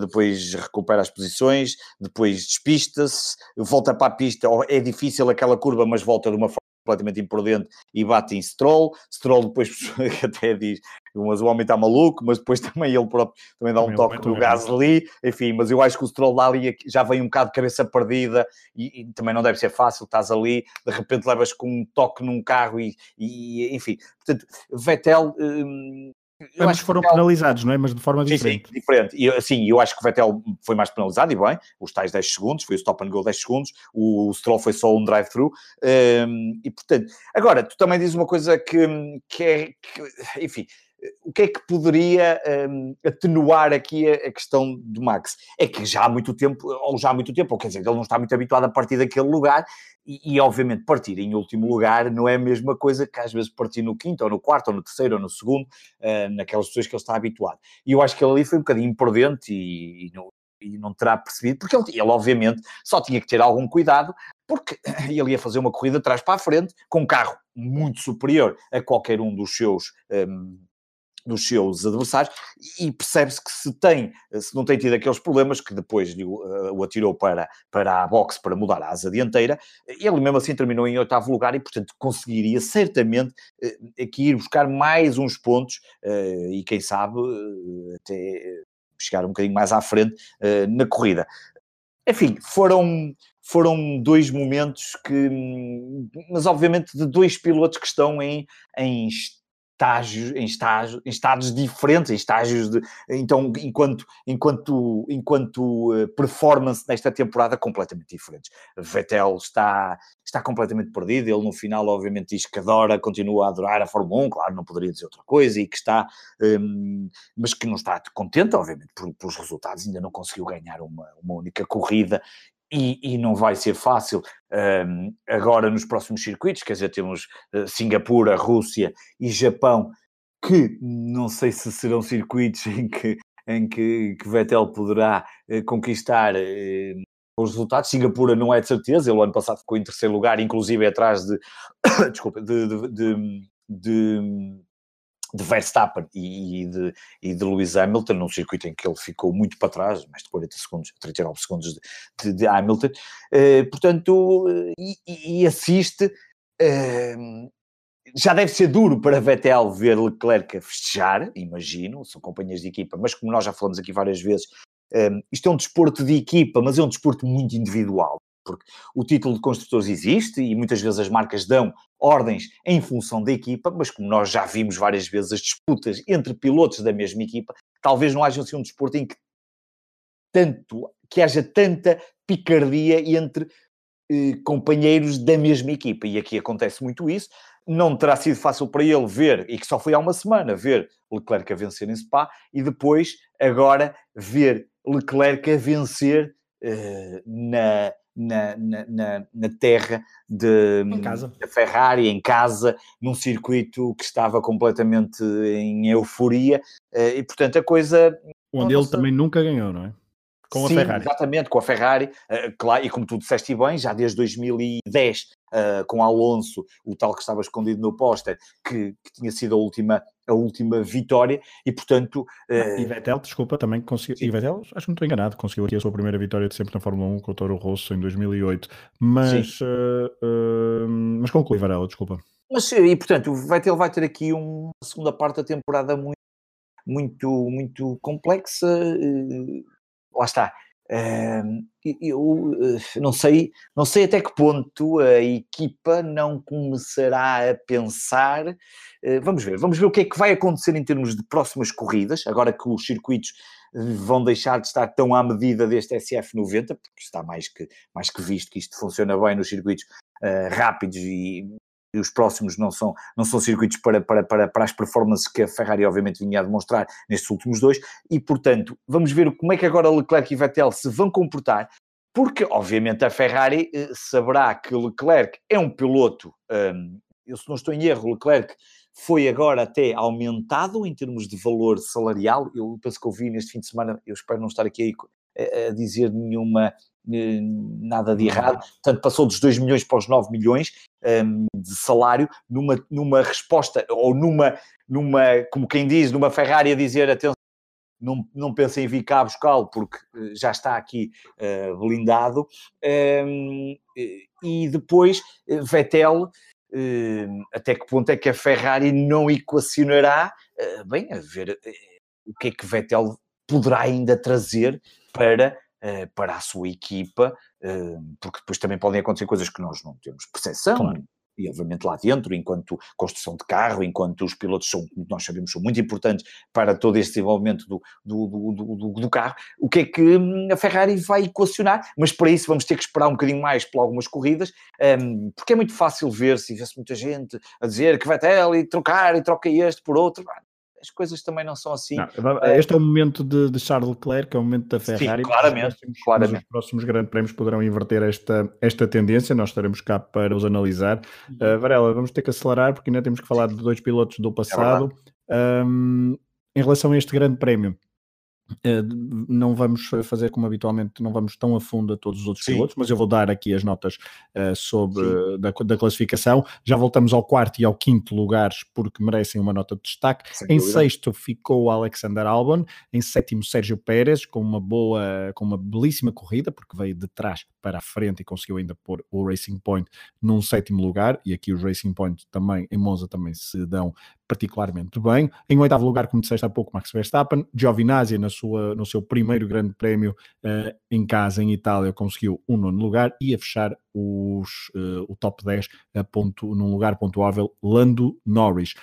depois recupera as posições, depois despista-se, volta para a pista, é difícil aquela curva, mas volta de uma forma completamente imprudente e bate em Stroll. Stroll depois até diz, mas o homem está maluco, mas depois também ele próprio também dá um toque no Gasly, enfim, mas eu acho que o Stroll lá ali já vem um bocado de cabeça perdida e, e, também não deve ser fácil, estás ali, de repente levas com um toque num carro e, e enfim, portanto, Vettel hum, Ambos foram Vettel... penalizados, não é? Mas de forma diferente. Sim, sim diferente. E assim, eu acho que o Vettel foi mais penalizado, e bem, os tais 10 segundos, foi o stop and go 10 segundos, o Stroll foi só um drive-through, um, e portanto, agora, tu também dizes uma coisa que, que é, que, enfim, o que é que poderia um, atenuar aqui a, a, questão do Max? É que já há muito tempo, ou já há muito tempo, ou quer dizer, ele não está muito habituado a partir daquele lugar, e, e, obviamente partir em último lugar não é a mesma coisa que às vezes partir no quinto, ou no quarto, ou no terceiro, ou no segundo, uh, naquelas pessoas que ele está habituado. E eu acho que ele ali foi um bocadinho imprudente e, e, não, e não terá percebido, porque ele, ele obviamente só tinha que ter algum cuidado, porque ele ia fazer uma corrida de trás para a frente, com um carro muito superior a qualquer um dos seus... Um, dos seus adversários e percebe-se que se tem, se não tem tido aqueles problemas que depois uh, o atirou para, para a boxe para mudar a asa dianteira, ele mesmo assim terminou em oitavo lugar e portanto conseguiria certamente uh, aqui ir buscar mais uns pontos uh, e quem sabe até chegar um bocadinho mais à frente na corrida. Enfim, foram, foram dois momentos que, mas obviamente de dois pilotos que estão em, em estágios, em, estágios, em estados diferentes, em estágios de. Então, enquanto, enquanto, enquanto eh, performance nesta temporada, completamente diferentes. Vettel está, está completamente perdido. Ele, no final, obviamente, diz que adora, continua a adorar a Fórmula 1, claro, não poderia dizer outra coisa, e que está. Um, mas que não está contente, obviamente, pelos resultados, ainda não conseguiu ganhar uma, uma única corrida e, e, não vai ser fácil um, agora nos próximos circuitos, quer dizer, temos uh, Singapura, Rússia e Japão, que não sei se serão circuitos em que, em que, que Vettel poderá uh, conquistar uh, os resultados. Singapura não é de certeza, ele o ano passado ficou em terceiro lugar, inclusive atrás de, desculpa, de, de, de, de de Verstappen e, de, e de Lewis Hamilton, num circuito em que ele ficou muito para trás, mais de 40 segundos, 39 segundos de, de, de Hamilton, uh, portanto, uh, e, e, assiste, uh, já deve ser duro para Vettel ver Leclerc a festejar, imagino, são companhias de equipa, mas como nós já falamos aqui várias vezes, isto é um desporto de equipa, mas é um desporto muito individual porque o título de construtores existe e muitas vezes as marcas dão ordens em função da equipa, mas como nós já vimos várias vezes as disputas entre pilotos da mesma equipa, talvez não haja assim um desporto em que tanto que haja tanta picardia entre eh, companheiros da mesma equipa. E aqui acontece muito isso. Não terá sido fácil para ele ver, e que só foi há uma semana, ver Leclerc a vencer em Spa, e depois, agora, ver Leclerc a vencer uh, na, na, na, na, terra de, da Ferrari, em casa, num circuito que estava completamente em euforia, uh, e portanto a coisa. Onde ele também nunca ganhou, não é? Com Sim, a Ferrari. Exatamente, com a Ferrari, uh, claro, e como tu disseste bem, já desde 2010, uh, com Alonso, o tal que estava escondido no póster, que, que, tinha sido a última, a última vitória, e portanto. Uh... E Vettel, desculpa, também conseguiu. Sim. E Vettel, acho que não estou enganado, conseguiu aqui a sua primeira vitória de sempre na Fórmula 1 com o Toro Rosso em 2008. Mas. Uh, mas conclui, Varela, desculpa. Mas, e portanto, o Vettel vai ter aqui uma segunda parte da temporada muito muito, muito complexa, lá está. Eu eh, não sei, não sei até que ponto a equipa não começará a pensar. Eh, vamos ver, vamos ver o que é que vai acontecer em termos de próximas corridas, agora que os circuitos vão deixar de estar tão à medida deste SF90, porque está mais que, mais que visto que isto funciona bem nos circuitos uh, rápidos e e os próximos não são, não são circuitos para, para, para, para as performances que a Ferrari obviamente vinha a demonstrar nestes últimos dois, e portanto vamos ver como é que agora Leclerc e Vettel se vão comportar, porque obviamente a Ferrari eh, saberá que Leclerc é um piloto, um, eu se não estou em erro, Leclerc foi agora até aumentado em termos de valor salarial, eu penso que eu vi neste fim de semana, eu espero não estar aqui a, a dizer nenhuma eh, nada de errado, portanto passou dos 2 milhões para os 9 milhões um, de salário, numa, numa resposta, ou numa, numa, como quem diz, numa Ferrari a dizer, atenção, não, não pensem em vir cá buscá-lo porque eh, já está aqui uh, blindado, um, e depois Vettel, uh, até que ponto é que a Ferrari não equacionará, uh, bem, a ver o que é que Vettel poderá ainda trazer para para a sua equipa, porque depois também podem acontecer coisas que nós não temos percepção. Claro. E obviamente lá dentro, enquanto construção de carro, enquanto os pilotos são, como nós sabemos, são muito importantes para todo este desenvolvimento do, do, do, do, carro, o que é que hum, a Ferrari vai equacionar? Mas para isso vamos ter que esperar um bocadinho mais por algumas corridas, porque é muito fácil ver, se tivesse muita gente a dizer que vai até ali trocar e troca este por outro, as coisas também não são assim. Não, eh, este é o momento de, de, Charles Leclerc, é o momento da Ferrari. Sim, claramente, próximos, claramente. Os próximos grandes prémios poderão inverter esta, esta tendência, nós estaremos cá para os analisar. Uh, Varela, vamos ter que acelerar porque ainda temos que falar de dois pilotos do é passado. É um, em relação a este grande prémio, não vamos fazer como habitualmente, não vamos tão a fundo a todos os outros Sim. pilotos, mas eu vou dar aqui as notas uh, sobre da, da, classificação. Já voltamos ao quarto e ao quinto lugares porque merecem uma nota de destaque. Sem em dúvida. sexto ficou Alexander Albon, em sétimo Sérgio Pérez com uma boa, com uma belíssima corrida porque veio de trás para a frente e conseguiu ainda pôr o Racing Point num sétimo lugar e aqui os Racing Point também em Monza também se dão particularmente bem. Em oitavo lugar, como disseste há pouco, Max Verstappen. Giovinazzi, na sua, no seu primeiro grande prémio uh, em casa, em Itália, conseguiu um nono lugar e a fechar os, uh, o top 10 a ponto, num lugar pontuável, Lando Norris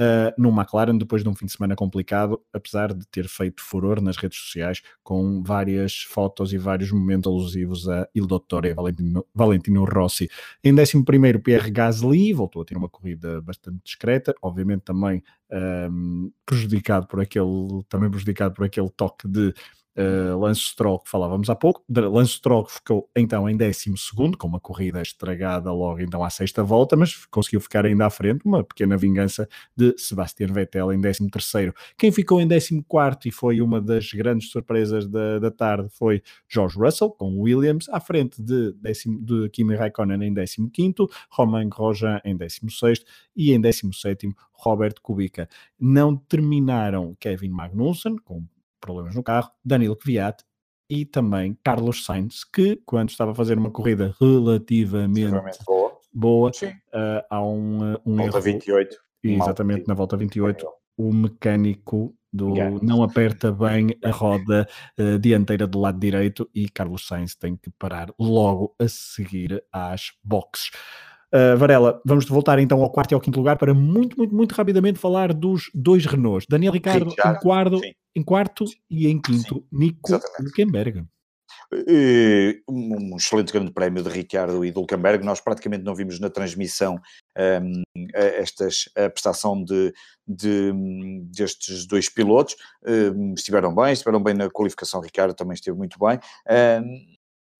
uh, no McLaren depois de um fim de semana complicado, apesar de ter feito furor nas redes sociais com várias fotos e vários momentos alusivos a Il Dottore Valentino, Valentino Rossi. Em 11 Pierre Gasly voltou a ter uma corrida bastante discreta, obviamente também um, prejudicado por aquele também prejudicado por aquele toque de uh, Lance Stroll, que falávamos há pouco. Lance Stroll ficou então em 12, com uma corrida estragada logo então à sexta volta, mas conseguiu ficar ainda à frente, uma pequena vingança de Sebastian Vettel em 13. Quem ficou em 14 e foi uma das grandes surpresas da, da tarde foi George Russell, com Williams, à frente de, décimo, de Kimi Raikkonen em 15, Romain Grosjean em 16 e em 17 Robert Kubica. Não terminaram Kevin Magnussen, com problemas no carro, Danilo Kvyat e também Carlos Sainz, que quando estava a fazer uma corrida relativamente boa, boa uh, há um, uh, um volta erro. 28. Exatamente, na volta 28, o mecânico do não aperta bem a roda uh, dianteira do lado direito e Carlos Sainz tem que parar logo a seguir às boxes. Uh, Varela, vamos voltar então ao quarto e ao quinto lugar para muito, muito, muito rapidamente falar dos dois Renaults. Daniel Ricardo em quarto, em quarto e em quinto, Sim, Nico Hülkenberg. um excelente grande prémio de Ricciardo e de Hulkenberg. Nós praticamente não vimos na transmissão um, estas, a prestação de, de, destes dois pilotos. Um, estiveram bem, estiveram bem na qualificação. Ricardo também esteve muito bem. Um,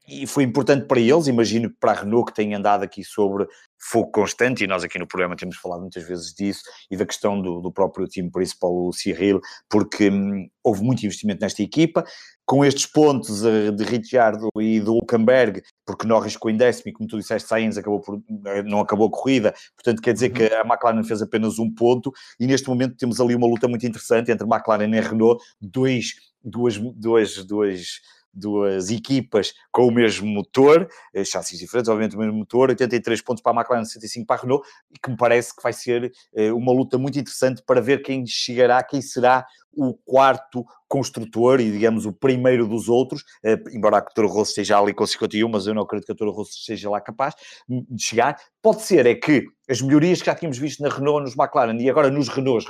e foi importante para eles, imagino que para a Renault que tem andado aqui sobre fogo constante, e nós aqui no programa temos falado muitas vezes disso, e da questão do, do próprio time principal, o Cyril, porque hum, houve muito investimento nesta equipa, com estes pontos uh, de Ricciardo e do Hulkenberg, porque Norris ficou em décimo, e como tu disseste, Sainz acabou por, eh, não acabou a corrida, portanto quer dizer uhum. que a McLaren fez apenas um ponto, e neste momento temos ali uma luta muito interessante entre McLaren e Renault, dois, duas, duas, duas duas equipas com o mesmo motor, eh, chassis diferentes, obviamente o mesmo motor, 83 pontos para a McLaren, 65 para a Renault, e que me parece que vai ser eh, uma luta muito interessante para ver quem chegará, quem será o quarto construtor e, digamos, o primeiro dos outros, eh, embora a Toro Rosso esteja ali com 51, mas eu não acredito que a Toro Rosso esteja lá capaz de chegar. Pode ser é que as melhorias que já tínhamos visto na Renault, nos McLaren e agora nos Renaults,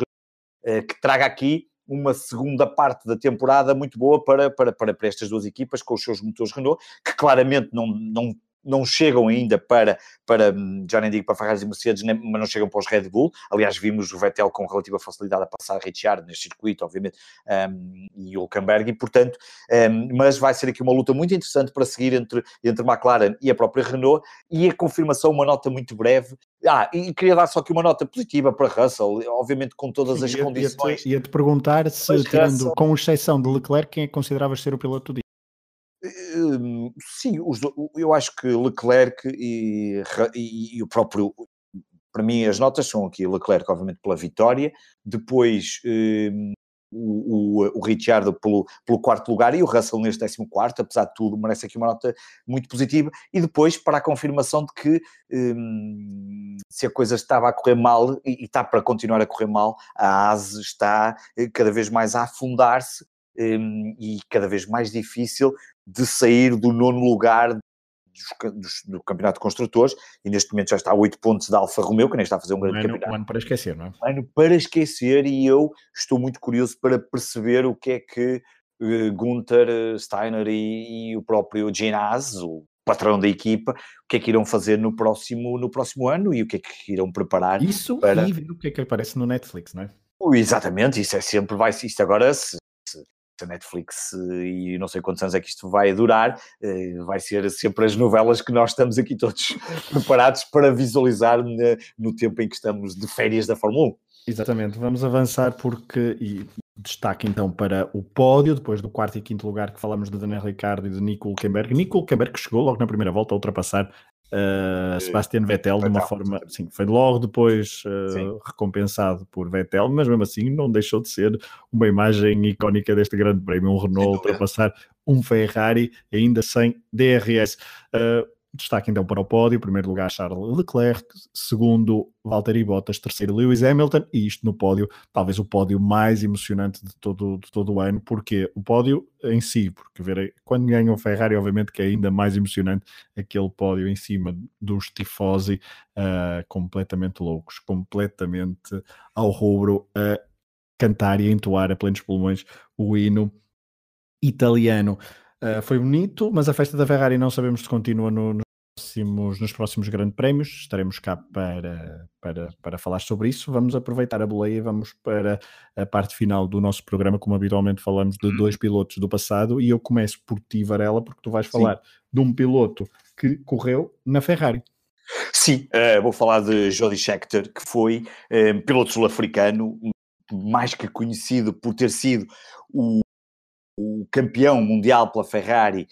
que traga aqui uma segunda parte da temporada muito boa para, para, para, para estas duas equipas, com os seus motores Renault, que claramente não, não não chegam ainda para, para já nem digo para Ferrari e Mercedes, nem, mas não chegam para os Red Bull. Aliás, vimos o Vettel com relativa facilidade a passar a Richard neste circuito, obviamente, um, e o Hulkenberg, e portanto, um, mas vai ser aqui uma luta muito interessante para seguir entre, entre McLaren e a própria Renault, e a confirmação, uma nota muito breve. Ah, e queria dar só aqui uma nota positiva para Russell, obviamente com todas as ia, condições. Ia-te ia -te perguntar se, tirando, Russell... com exceção de Leclerc, quem é que consideravas ser o piloto do dia? Hum, sim, os, eu acho que Leclerc e, e, e, o próprio. Para mim, as notas são aqui Leclerc, obviamente, pela vitória, depois um, o, o, o pelo, pelo quarto lugar e o Russell neste décimo quarto, apesar de tudo, merece aqui uma nota muito positiva. E depois, para a confirmação de que um, se a coisa estava a correr mal e, e está para continuar a correr mal, a ASE está eh, cada vez mais a afundar-se um, e cada vez mais difícil de sair do nono lugar dos, dos, do Campeonato de Construtores e neste momento já está a 8 pontos da Alfa Romeo, que nem está a fazer um grande ano, campeonato. Um ano para esquecer, não é? Um ano para esquecer e eu estou muito curioso para perceber o que é que uh, Gunther eh, Steiner e, e o próprio Ginaz, o patrão da equipa, o que é que irão fazer no próximo, no próximo ano e o que é que irão preparar. Isso para... e ver o que é que aparece no Netflix, não é? Exatamente, isso é sempre, vai, isto agora, se, a Netflix e não sei quantos anos é que isto vai durar, eh, vai ser sempre as novelas que nós estamos aqui todos preparados para visualizar no tempo em que estamos de férias da Fórmula 1. Exatamente, vamos avançar porque, e destaque então para o pódio, depois do quarto e quinto lugar que falamos de Daniel Ricciardo e de Nico Hulkenberg. Nico Hulkenberg chegou logo na primeira volta a ultrapassar uh, Sebastian Vettel de uma forma, sim, foi logo depois uh, recompensado por Vettel, mas mesmo assim não deixou de ser uma imagem icónica deste grande prémio, um Renault ultrapassar um Ferrari ainda sem DRS. Uh, Destaque então para o pódio: primeiro lugar, Charles Leclerc, segundo, Valtteri Bottas, terceiro, Lewis Hamilton, e isto no pódio, talvez o pódio mais emocionante de todo, de todo o ano, porque o pódio em si, porque ver quando ganha o Ferrari, obviamente que é ainda mais emocionante aquele pódio em cima dos tifosi uh, completamente loucos, completamente ao rubro a cantar e a entoar a plenos pulmões o hino italiano. Uh, foi bonito, mas a festa da Ferrari não sabemos se continua no, no próximos, nos próximos grandes prémios, estaremos cá para, para, para falar sobre isso. Vamos aproveitar a boleia e vamos para a parte final do nosso programa, como habitualmente falamos de dois pilotos do passado, e eu começo por ti, Varela, porque tu vais falar Sim. de um piloto que correu na Ferrari. Sim, uh, vou falar de Jody Scheckter, que foi uh, piloto sul-africano, mais que conhecido por ter sido o, o campeão mundial pela Ferrari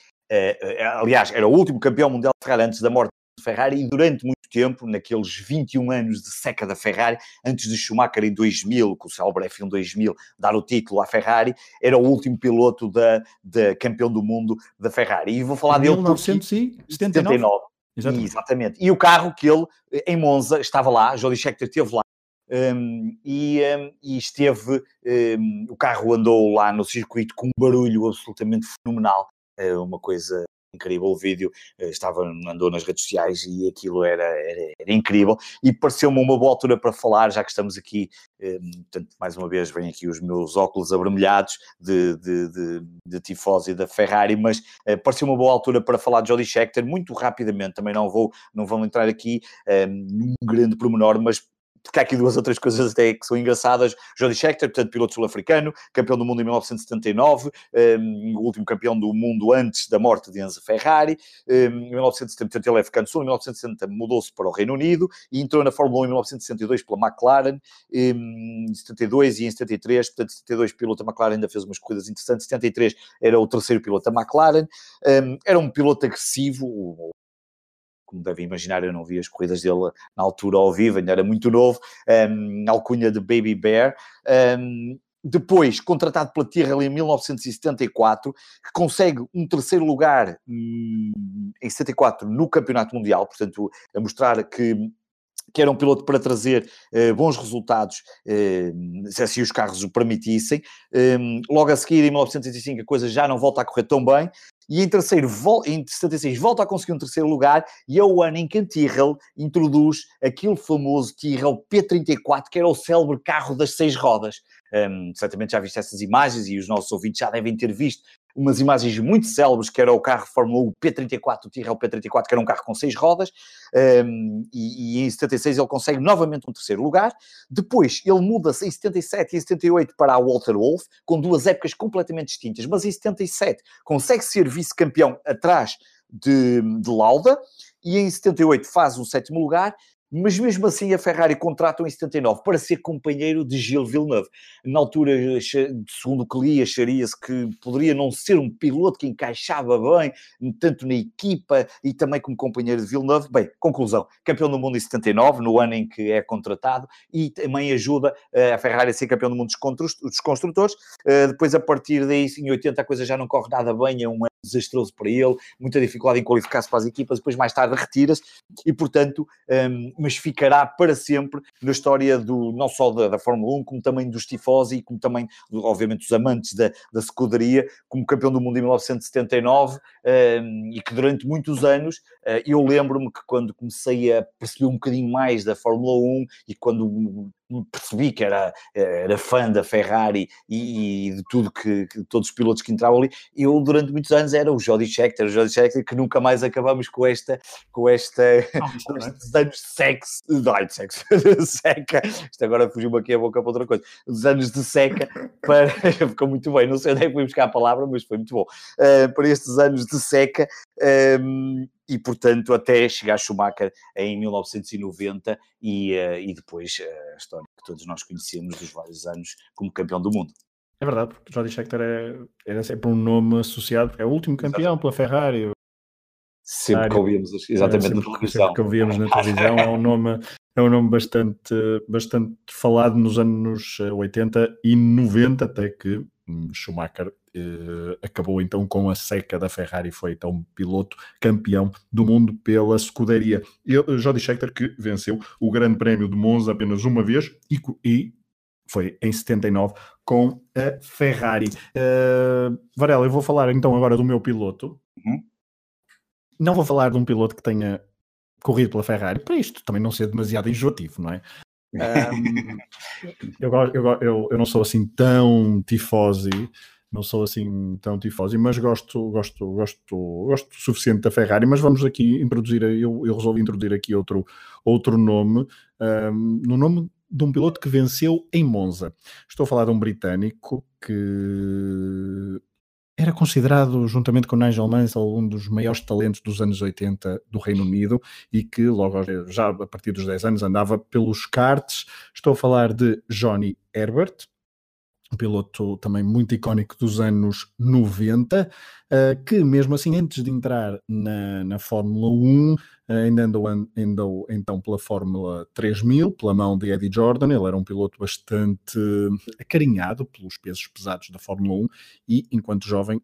aliás, era o último campeão mundial de Ferrari antes da morte de Ferrari e durante muito tempo, naqueles 21 anos de seca da Ferrari, antes de Schumacher em 2000, com o célebre F1 2000, dar o título à Ferrari, era o último piloto da, da campeão do mundo da Ferrari. E vou falar em dele 1979. 79. Exatamente. Exatamente. E o carro que ele, em Monza, estava lá, Jody Scheckter esteve lá, um, e, um, e, esteve, um, o carro andou lá no circuito com um barulho absolutamente fenomenal, é uma coisa incrível. O vídeo, eh, estava, andou nas redes sociais e aquilo era, era, era incrível. E pareceu-me uma boa altura para falar, já que estamos aqui, eh, portanto, mais uma vez vêm aqui os meus óculos avermelhados de, de, de, de tifosi da Ferrari, mas eh, pareceu uma boa altura para falar de Jody Scheckter, muito rapidamente, também não vou, não vou entrar aqui num grande pormenor, mas porque há aqui duas outras coisas até que são engraçadas. Jody Scheckter, portanto, piloto sul-africano, campeão do mundo em 1979, um, o último campeão do mundo antes da morte de Enzo Ferrari. Um, em 1970, portanto, ele é africano sul, em 1960 mudou-se para o Reino Unido e entrou na Fórmula 1 em 1962 pela McLaren, um, em 72 e em 73, portanto, 72 piloto da McLaren ainda fez umas corridas interessantes, 73 era o terceiro piloto da McLaren, hum, era um piloto agressivo, como devem imaginar, eu não vi as corridas dele na altura ao vivo, ainda era muito novo, um, alcunha de Baby Bear. Um, depois, contratado pela Tyrrell em 1974, que consegue um terceiro lugar hum, em 74 no Campeonato Mundial, portanto, a mostrar que que era um piloto para trazer uh, bons resultados, uh, se assim os carros o permitissem. Logo a seguir, em 1975, a coisa já não volta a correr tão bem, e em terceiro, em 76, volta a conseguir um terceiro lugar, e é o ano em que a Tyrrell introduz aquele famoso Tyrrell P34, que era o célebre carro das seis rodas. Um, certamente já viste essas imagens e os nossos ouvintes já devem ter visto umas imagens muito célebres, que era o carro Fórmula 1 P34, o Tyrrell P34, que era um carro com seis rodas, um, e, e, em 76 ele consegue novamente um terceiro lugar. Depois ele muda-se em 77 e em 78 para a Walter Wolf, com duas épocas completamente distintas, mas em 77 consegue ser vice-campeão atrás de, de Lauda, e em 78 faz um sétimo lugar, mas mesmo assim a Ferrari contrata em 79 para ser companheiro de Gilles Villeneuve. Na altura, segundo o que li, acharia-se que poderia não ser um piloto que encaixava bem, tanto na equipa e também como companheiro de Villeneuve. Bem, conclusão, campeão do mundo em 79, no ano em que é contratado, e também ajuda eh, a Ferrari a ser campeão do mundo dos construtores. Eh, depois, a partir daí, em 80, a coisa já não corre nada bem, é um ano desastroso para ele, muita dificuldade em qualificar-se para as equipas, depois mais tarde retira-se, e portanto... Um, mas ficará para sempre na história do, não só da, da Fórmula 1, como também dos tifosi, como também, obviamente, dos amantes da, da escuderia, como campeão do mundo em 1979, um, e que durante muitos anos, uh, eu lembro-me que quando comecei a perceber um bocadinho mais da Fórmula 1 e quando percebi que era, era fã da Ferrari e, e de tudo que, que, todos os pilotos que entravam ali, eu durante muitos anos era o Jody Scheckter, o Jody Scheckter, que nunca mais acabamos com esta, com esta, com estes anos de sexo, não, de sexo, de seca, isto agora fugiu-me aqui a boca para outra coisa, os anos de seca, para, ficou muito bem, não sei onde é que fui buscar a palavra, mas foi muito bom, uh, para estes anos de seca, um, ehm, e, portanto, até chegar a Schumacher em 1990 e, uh, e depois uh, a história que todos nós conhecemos dos vários anos como campeão do mundo. É verdade, porque Jody Scheckter é, era sempre um nome associado, é o último campeão Exatamente. pela Ferrari. Sempre que ouvíamos, exatamente, é, sempre, na televisão. Sempre que ouvíamos na televisão, é um nome, é um nome bastante, bastante falado nos anos 80 eh, e 90, até que Schumacher eh, acabou então com a seca da Ferrari, foi então piloto campeão do mundo pela escuderia. Ele, Jody Scheckter que venceu o Grande Prémio de Monza apenas uma vez e, e foi em 79 com a Ferrari. Uh, Varela, eu vou falar então agora do meu piloto. Uhum. Não vou falar de um piloto que tenha corrido pela Ferrari, para isto também não ser demasiado enjoativo, não é? Eu, eu, eu, eu, não sou assim tão tifosi não sou assim tão tifosi, mas gosto, gosto, gosto, gosto o suficiente da Ferrari. Mas vamos aqui introduzir, eu, eu resolvi introduzir aqui outro, outro nome, um, no nome de um piloto que venceu em Monza. Estou a falar de um britânico que era considerado, juntamente com Nigel Mansell, um dos maiores talentos dos anos 80 do Reino Unido e que logo já a partir dos 10 anos andava pelos karts. Estou a falar de Johnny Herbert, um piloto também muito icónico dos anos 90, uh, eh, que mesmo assim, antes de entrar na, na Fórmula 1, uh, ainda andou, andou então pela Fórmula 3000, pela mão de Eddie Jordan. Ele era um piloto bastante acarinhado pelos pesos pesados da Fórmula 1 e, enquanto jovem,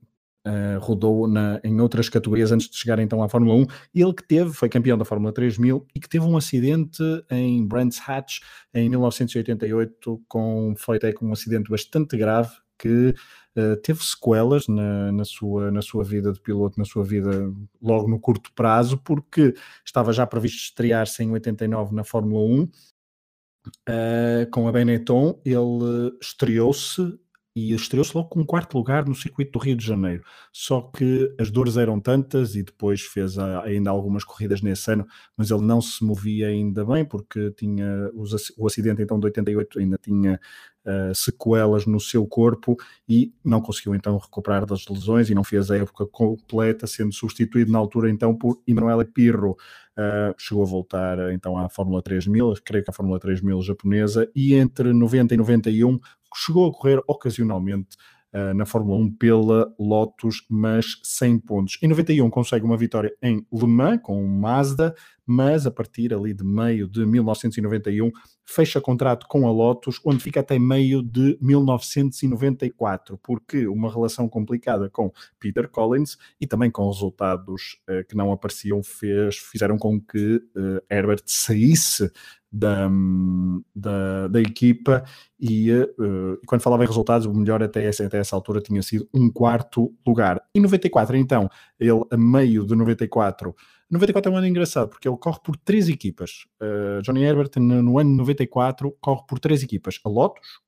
Uh, rodou na, em outras categorias antes de chegar então à Fórmula 1. Ele que teve, foi campeão da Fórmula 3000 e que teve um acidente em Brands Hatch em 1988, com, foi até com um acidente bastante grave, que uh, teve sequelas na, na, sua, na sua vida de piloto, na sua vida logo no curto prazo, porque estava já previsto estrear-se em 89 na Fórmula 1. Uh, com a Benetton, ele estreou-se e estreou-se logo com um quarto lugar no circuito do Rio de Janeiro. Só que as dores eram tantas e depois fez ainda algumas corridas nesse ano, mas ele não se movia ainda bem porque tinha os, o acidente então de 88 ainda tinha uh, sequelas no seu corpo e não conseguiu então recuperar das lesões e não fez a época completa, sendo substituído na altura então por Emanuele Pirro. Uh, chegou a voltar então à Fórmula 3000, creio que a Fórmula 3000 japonesa, e entre 90 e 91 chegou a correr ocasionalmente uh, na Fórmula 1 pela Lotus, mas sem pontos. Em 91 consegue uma vitória em Le Mans com o Mazda, mas a partir ali de meio de 1991 fecha contrato com a Lotus, onde fica até meio de 1994, porque uma relação complicada com Peter Collins e também com resultados uh, que não apareciam fez, fizeram com que uh, Herbert saísse da, da, da equipa e uh, quando falava em resultados, o melhor até essa, até essa altura tinha sido um quarto lugar. Em 94, então, ele a meio de 94 94 é um ano engraçado porque ele corre por três equipas. Uh, Johnny Herbert, no, no, ano 94, corre por três equipas. A Lotus,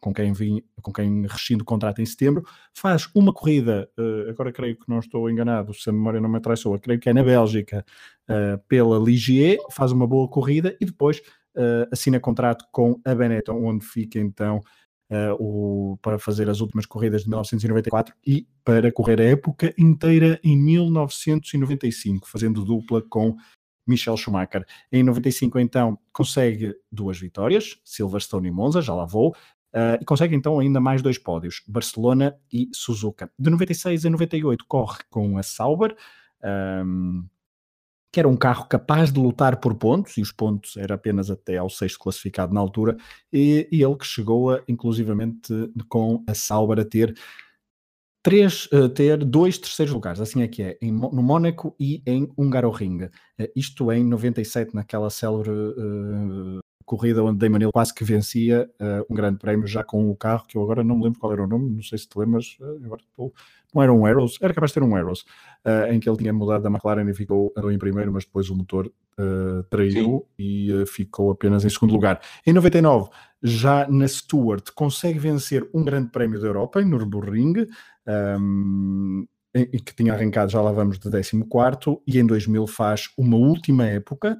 com quem, vim, com quem rescindo o contrato em setembro, faz uma corrida, uh, agora creio que não estou enganado, se a memória não me atraiçoa, creio que é na Bélgica, uh, pela Ligier, faz uma boa corrida e depois assina contrato com a Benetton, onde fica então uh, o, para fazer as últimas corridas de 1994 e para correr a época inteira em 1995, fazendo dupla com Michel Schumacher. Em 95, então, consegue duas vitórias, Silverstone e Monza, já lá vou, uh, e consegue então ainda mais dois pódios, Barcelona e Suzuka. De 96 a 98 corre com a Sauber, um, que era um carro capaz de lutar por pontos, e os pontos era apenas até ao sexto classificado na altura, e, e ele que chegou a, inclusivamente com a Sauber a ter três, uh, ter dois terceiros lugares, assim é que é, em, no Mónaco e em Hungaroring. Uh, isto em 97, naquela célebre uh, corrida onde Damon Hill quase que vencia um grande prémio já com o carro, que eu agora não me lembro qual era o nome, não sei se te lembras, agora estou não era um Arrows, era capaz de ter um Arrows, uh, em que ele tinha mudado da McLaren e ficou em primeiro, mas depois o motor uh, traiu Sim. e uh, ficou apenas em segundo lugar. Em 99, já na Stewart, consegue vencer um grande prémio da Europa em Nürburgring, um, em, que tinha arrancado, já lá vamos, de 14 e em 2000 faz uma última época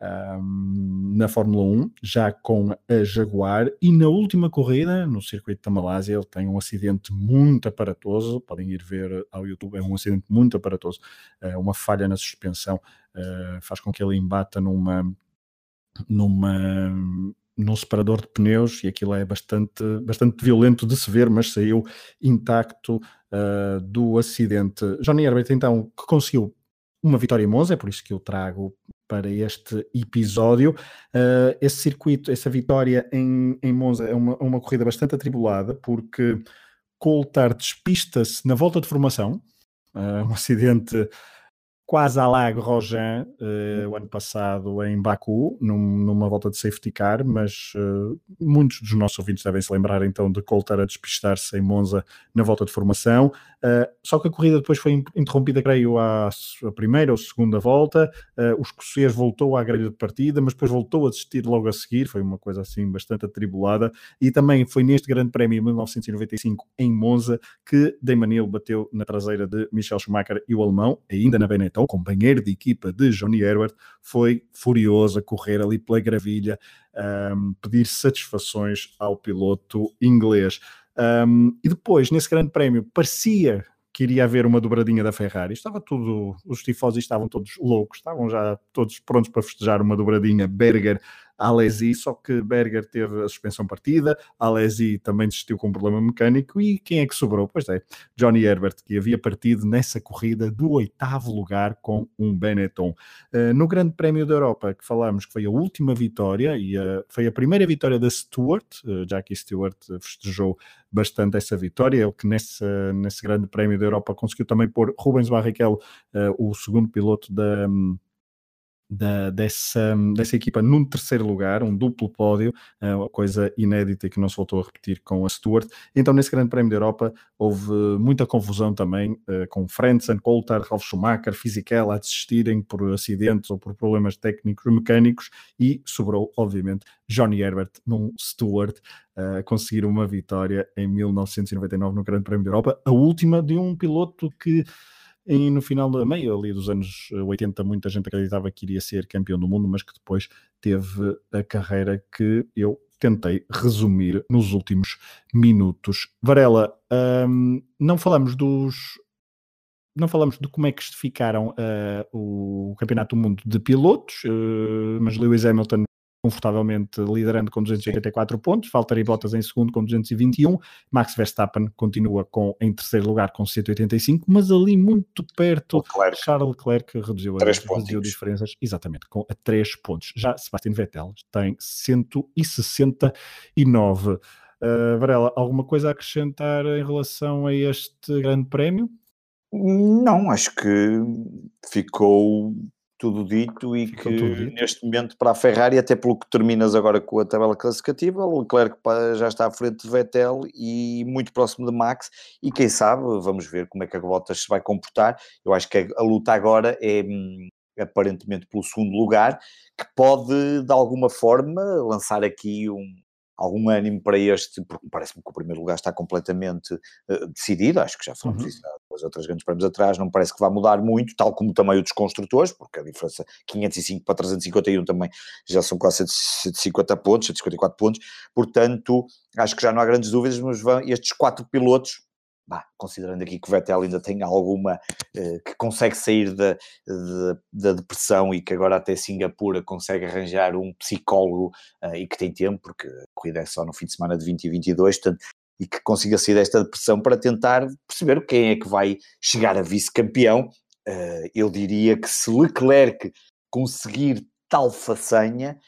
um, na Fórmula 1, já com a Jaguar, e na última corrida, no circuito da Malásia, ele tem um acidente muito aparatoso, podem ir ver ao YouTube, é um acidente muito aparatoso, uh, uma falha na suspensão, uh, faz com que ele embata numa, numa, num separador de pneus, e aquilo é bastante, bastante violento de se ver, mas saiu intacto uh, do acidente. Johnny Herbert, então, que conseguiu uma vitória em Monza, é por isso que eu trago para este episódio. Uh, esse circuito, essa vitória em, em Monza é uma, uma corrida bastante atribulada, porque Coulthard despista-se na volta de formação, uh, um acidente quase à la Grosjean uh, o ano passado em Baku, num, numa volta de safety car, mas uh, muitos dos nossos ouvintes devem se lembrar então de Coulter a despistar-se em Monza na volta de formação. Uh, só que a corrida depois foi interrompida, creio, à, à primeira ou segunda volta. o escocês voltou à grelha de partida, mas depois voltou a desistir logo a seguir. Foi uma coisa assim bastante atribulada. E também foi neste Grande Prémio de 1995 em Monza que Damon Hill bateu na traseira de Michel Schumacher e o alemão, ainda na Benetton então, companheiro de equipa de Johnny Herbert, foi furioso a correr ali pela gravilha, um, pedir satisfações ao piloto inglês. Um, e depois, nesse grande prémio, parecia que iria haver uma dobradinha da Ferrari. Estava tudo, os tifosi estavam todos loucos, estavam já todos prontos para festejar uma dobradinha Berger Alesi, só que Berger teve a suspensão partida, Alesi também desistiu com um problema mecânico e quem é que sobrou? Pois é, Johnny Herbert, que havia partido nessa corrida do oitavo lugar com um Benetton. Uh, no Grande Prémio da Europa, que falámos que foi a última vitória e uh, foi a primeira vitória da Stewart, uh, Jackie Stewart festejou bastante essa vitória, ele que nesse, nesse Grande Prémio da Europa conseguiu também pôr Rubens Barrichello, o segundo piloto da. Um, da, dessa, dessa equipa num terceiro lugar, um duplo pódio, uh, uma coisa inédita que não se voltou a repetir com a Stewart. Então, nesse Grande Prémio da Europa, houve muita confusão também uh, com Frentzen, Coulthard, Ralf Schumacher, Fisichella a desistirem por acidentes ou por problemas técnicos mecânicos e sobrou, obviamente, Johnny Herbert num Stewart a uh, conseguir uma vitória em 1999 no Grande Prémio da Europa, a última de um piloto que e no final da meio ali dos anos 80, muita gente acreditava que iria ser campeão do mundo, mas que depois teve a carreira que eu tentei resumir nos últimos minutos. Varela, hum, não falamos dos. Não falamos de como é que ficaram uh, o Campeonato do Mundo de Pilotos, uh, mas Lewis Hamilton confortavelmente liderando com 284 pontos, Valtteri Bottas em segundo com 221, Max Verstappen continua com, em terceiro lugar com 185, mas ali muito perto, Leclerc. Charles Leclerc reduziu, a, reduziu diferenças, exatamente, com a 3 pontos. Já Sebastian Vettel tem 169. Uh, Varela, alguma coisa a acrescentar em relação a este grande prémio? Não, acho que ficou tudo dito e Ficou que dito. neste momento para a Ferrari, até pelo que terminas agora com a tabela classificativa, o Leclerc já está à frente de Vettel e muito próximo de Max e quem sabe, vamos ver como é que a Bottas se vai comportar, eu acho que a luta agora é hum, aparentemente pelo segundo lugar, que pode de alguma forma lançar aqui um, algum ânimo para este, porque parece-me que o primeiro lugar está completamente uh, decidido, acho que já falamos uhum. isso há outras grandes prémios atrás, não parece que vá mudar muito, tal como também o dos construtores, porque a diferença 505 para 351 também já são quase 150 pontos, 154 pontos, portanto, acho que já não há grandes dúvidas, mas vão, estes quatro pilotos bah, considerando aqui que o Vettel ainda tem alguma uh, que consegue sair da, de, da depressão e que agora até Singapura consegue arranjar um psicólogo uh, e que tem tempo, porque a corrida é só no fim de semana de 20 e 22, portanto, e que consiga sair desta depressão para tentar perceber quem é que vai chegar a vice-campeão. Uh, eu diria que se Leclerc conseguir tal façanha,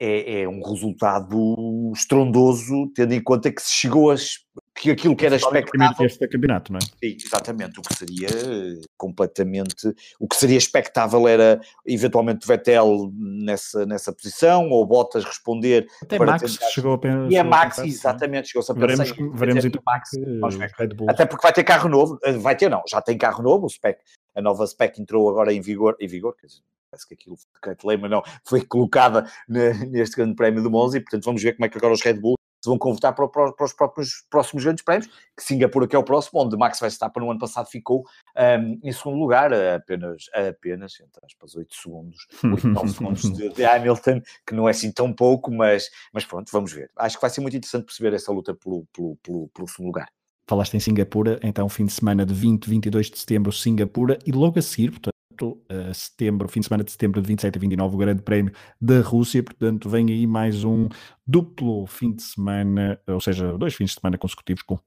é, é, um resultado estrondoso, tendo em conta que se chegou a que aquilo que era expectável. este campeonato, não é? Sim, exatamente. O que seria completamente. O que seria expectável era eventualmente Vettel nessa, nessa posição, ou Bottas responder. Até Max tentar... chegou apenas. E a Max, exatamente, chegou-se a Veremos, veremos então Max, Até porque vai ter carro novo, eh, vai ter não, já tem carro novo, o spec, a nova spec entrou agora em vigor, em vigor, quer dizer, parece que aquilo decreto-lei, mas não, foi colocada neste grande prémio do Monza e, portanto, vamos ver como é que agora os Red Bull se vão convocar para, para, os próprios próximos grandes prémios, que Singapura que é o próximo, onde Max Verstappen no ano passado ficou um, em segundo lugar, apenas, apenas, entre aspas, 8 segundos, 8, 9 segundos de, de, Hamilton, que não é assim tão pouco, mas, mas pronto, vamos ver. Acho que vai ser muito interessante perceber essa luta pelo, pelo, pelo, pelo segundo lugar. Falaste em Singapura, então fim de semana de 20, 22 de setembro, Singapura, e logo a seguir, portanto, uh, setembro, fim de semana de setembro de 27 a 29, o Grande Prémio da Rússia. Portanto, vem aí mais um duplo fim de semana, ou seja, dois fins de semana consecutivos com,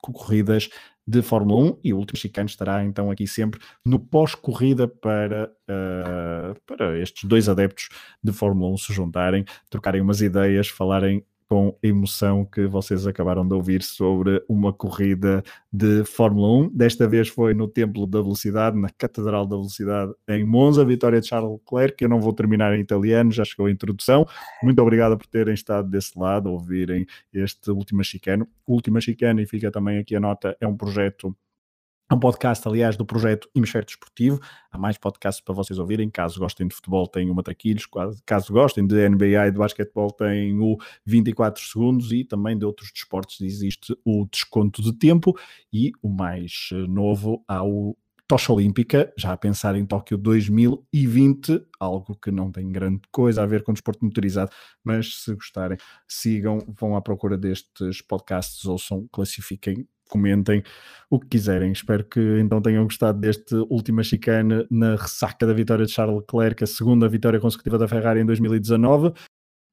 corridas de Fórmula 1 e o último chicane estará então aqui sempre no pós-corrida para, uh, para estes dois adeptos de Fórmula 1 se juntarem, trocarem umas ideias, falarem com emoção que vocês acabaram de ouvir sobre uma corrida de Fórmula 1. Desta vez foi no Templo da Velocidade, na Catedral da Velocidade em Monza, vitória de Charles Leclerc. Eu não vou terminar em italiano, já chegou a introdução. Muito obrigado por terem estado desse lado, ouvirem este Última Chicano. Última Chicano, e fica também aqui a nota, é um projeto um podcast, aliás, do projeto Hemisfério Desportivo. Há mais podcasts para vocês ouvirem. Caso gostem de futebol, tem o Matraquilhos. Caso gostem de NBA e de basquetebol, tem o 24 segundos. E também de outros desportos existe o desconto de tempo. E o mais eh, novo, há o Tocha Olímpica, já a pensar em Tóquio 2020, algo que não tem grande coisa a ver com desporto motorizado, mas se gostarem, sigam, vão à procura destes podcasts, ouçam, classifiquem comentem o que quiserem. Espero que então tenham gostado deste última chicane na ressaca da vitória de Charles Leclerc, a segunda vitória consecutiva da Ferrari em 2019.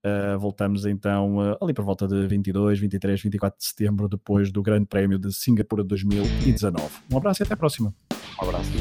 Uh, voltamos então uh, ali por volta de 22, 23, 24 de setembro, depois do Grande Prémio de Singapura 2019. Um abraço e até a próxima. Um abraço.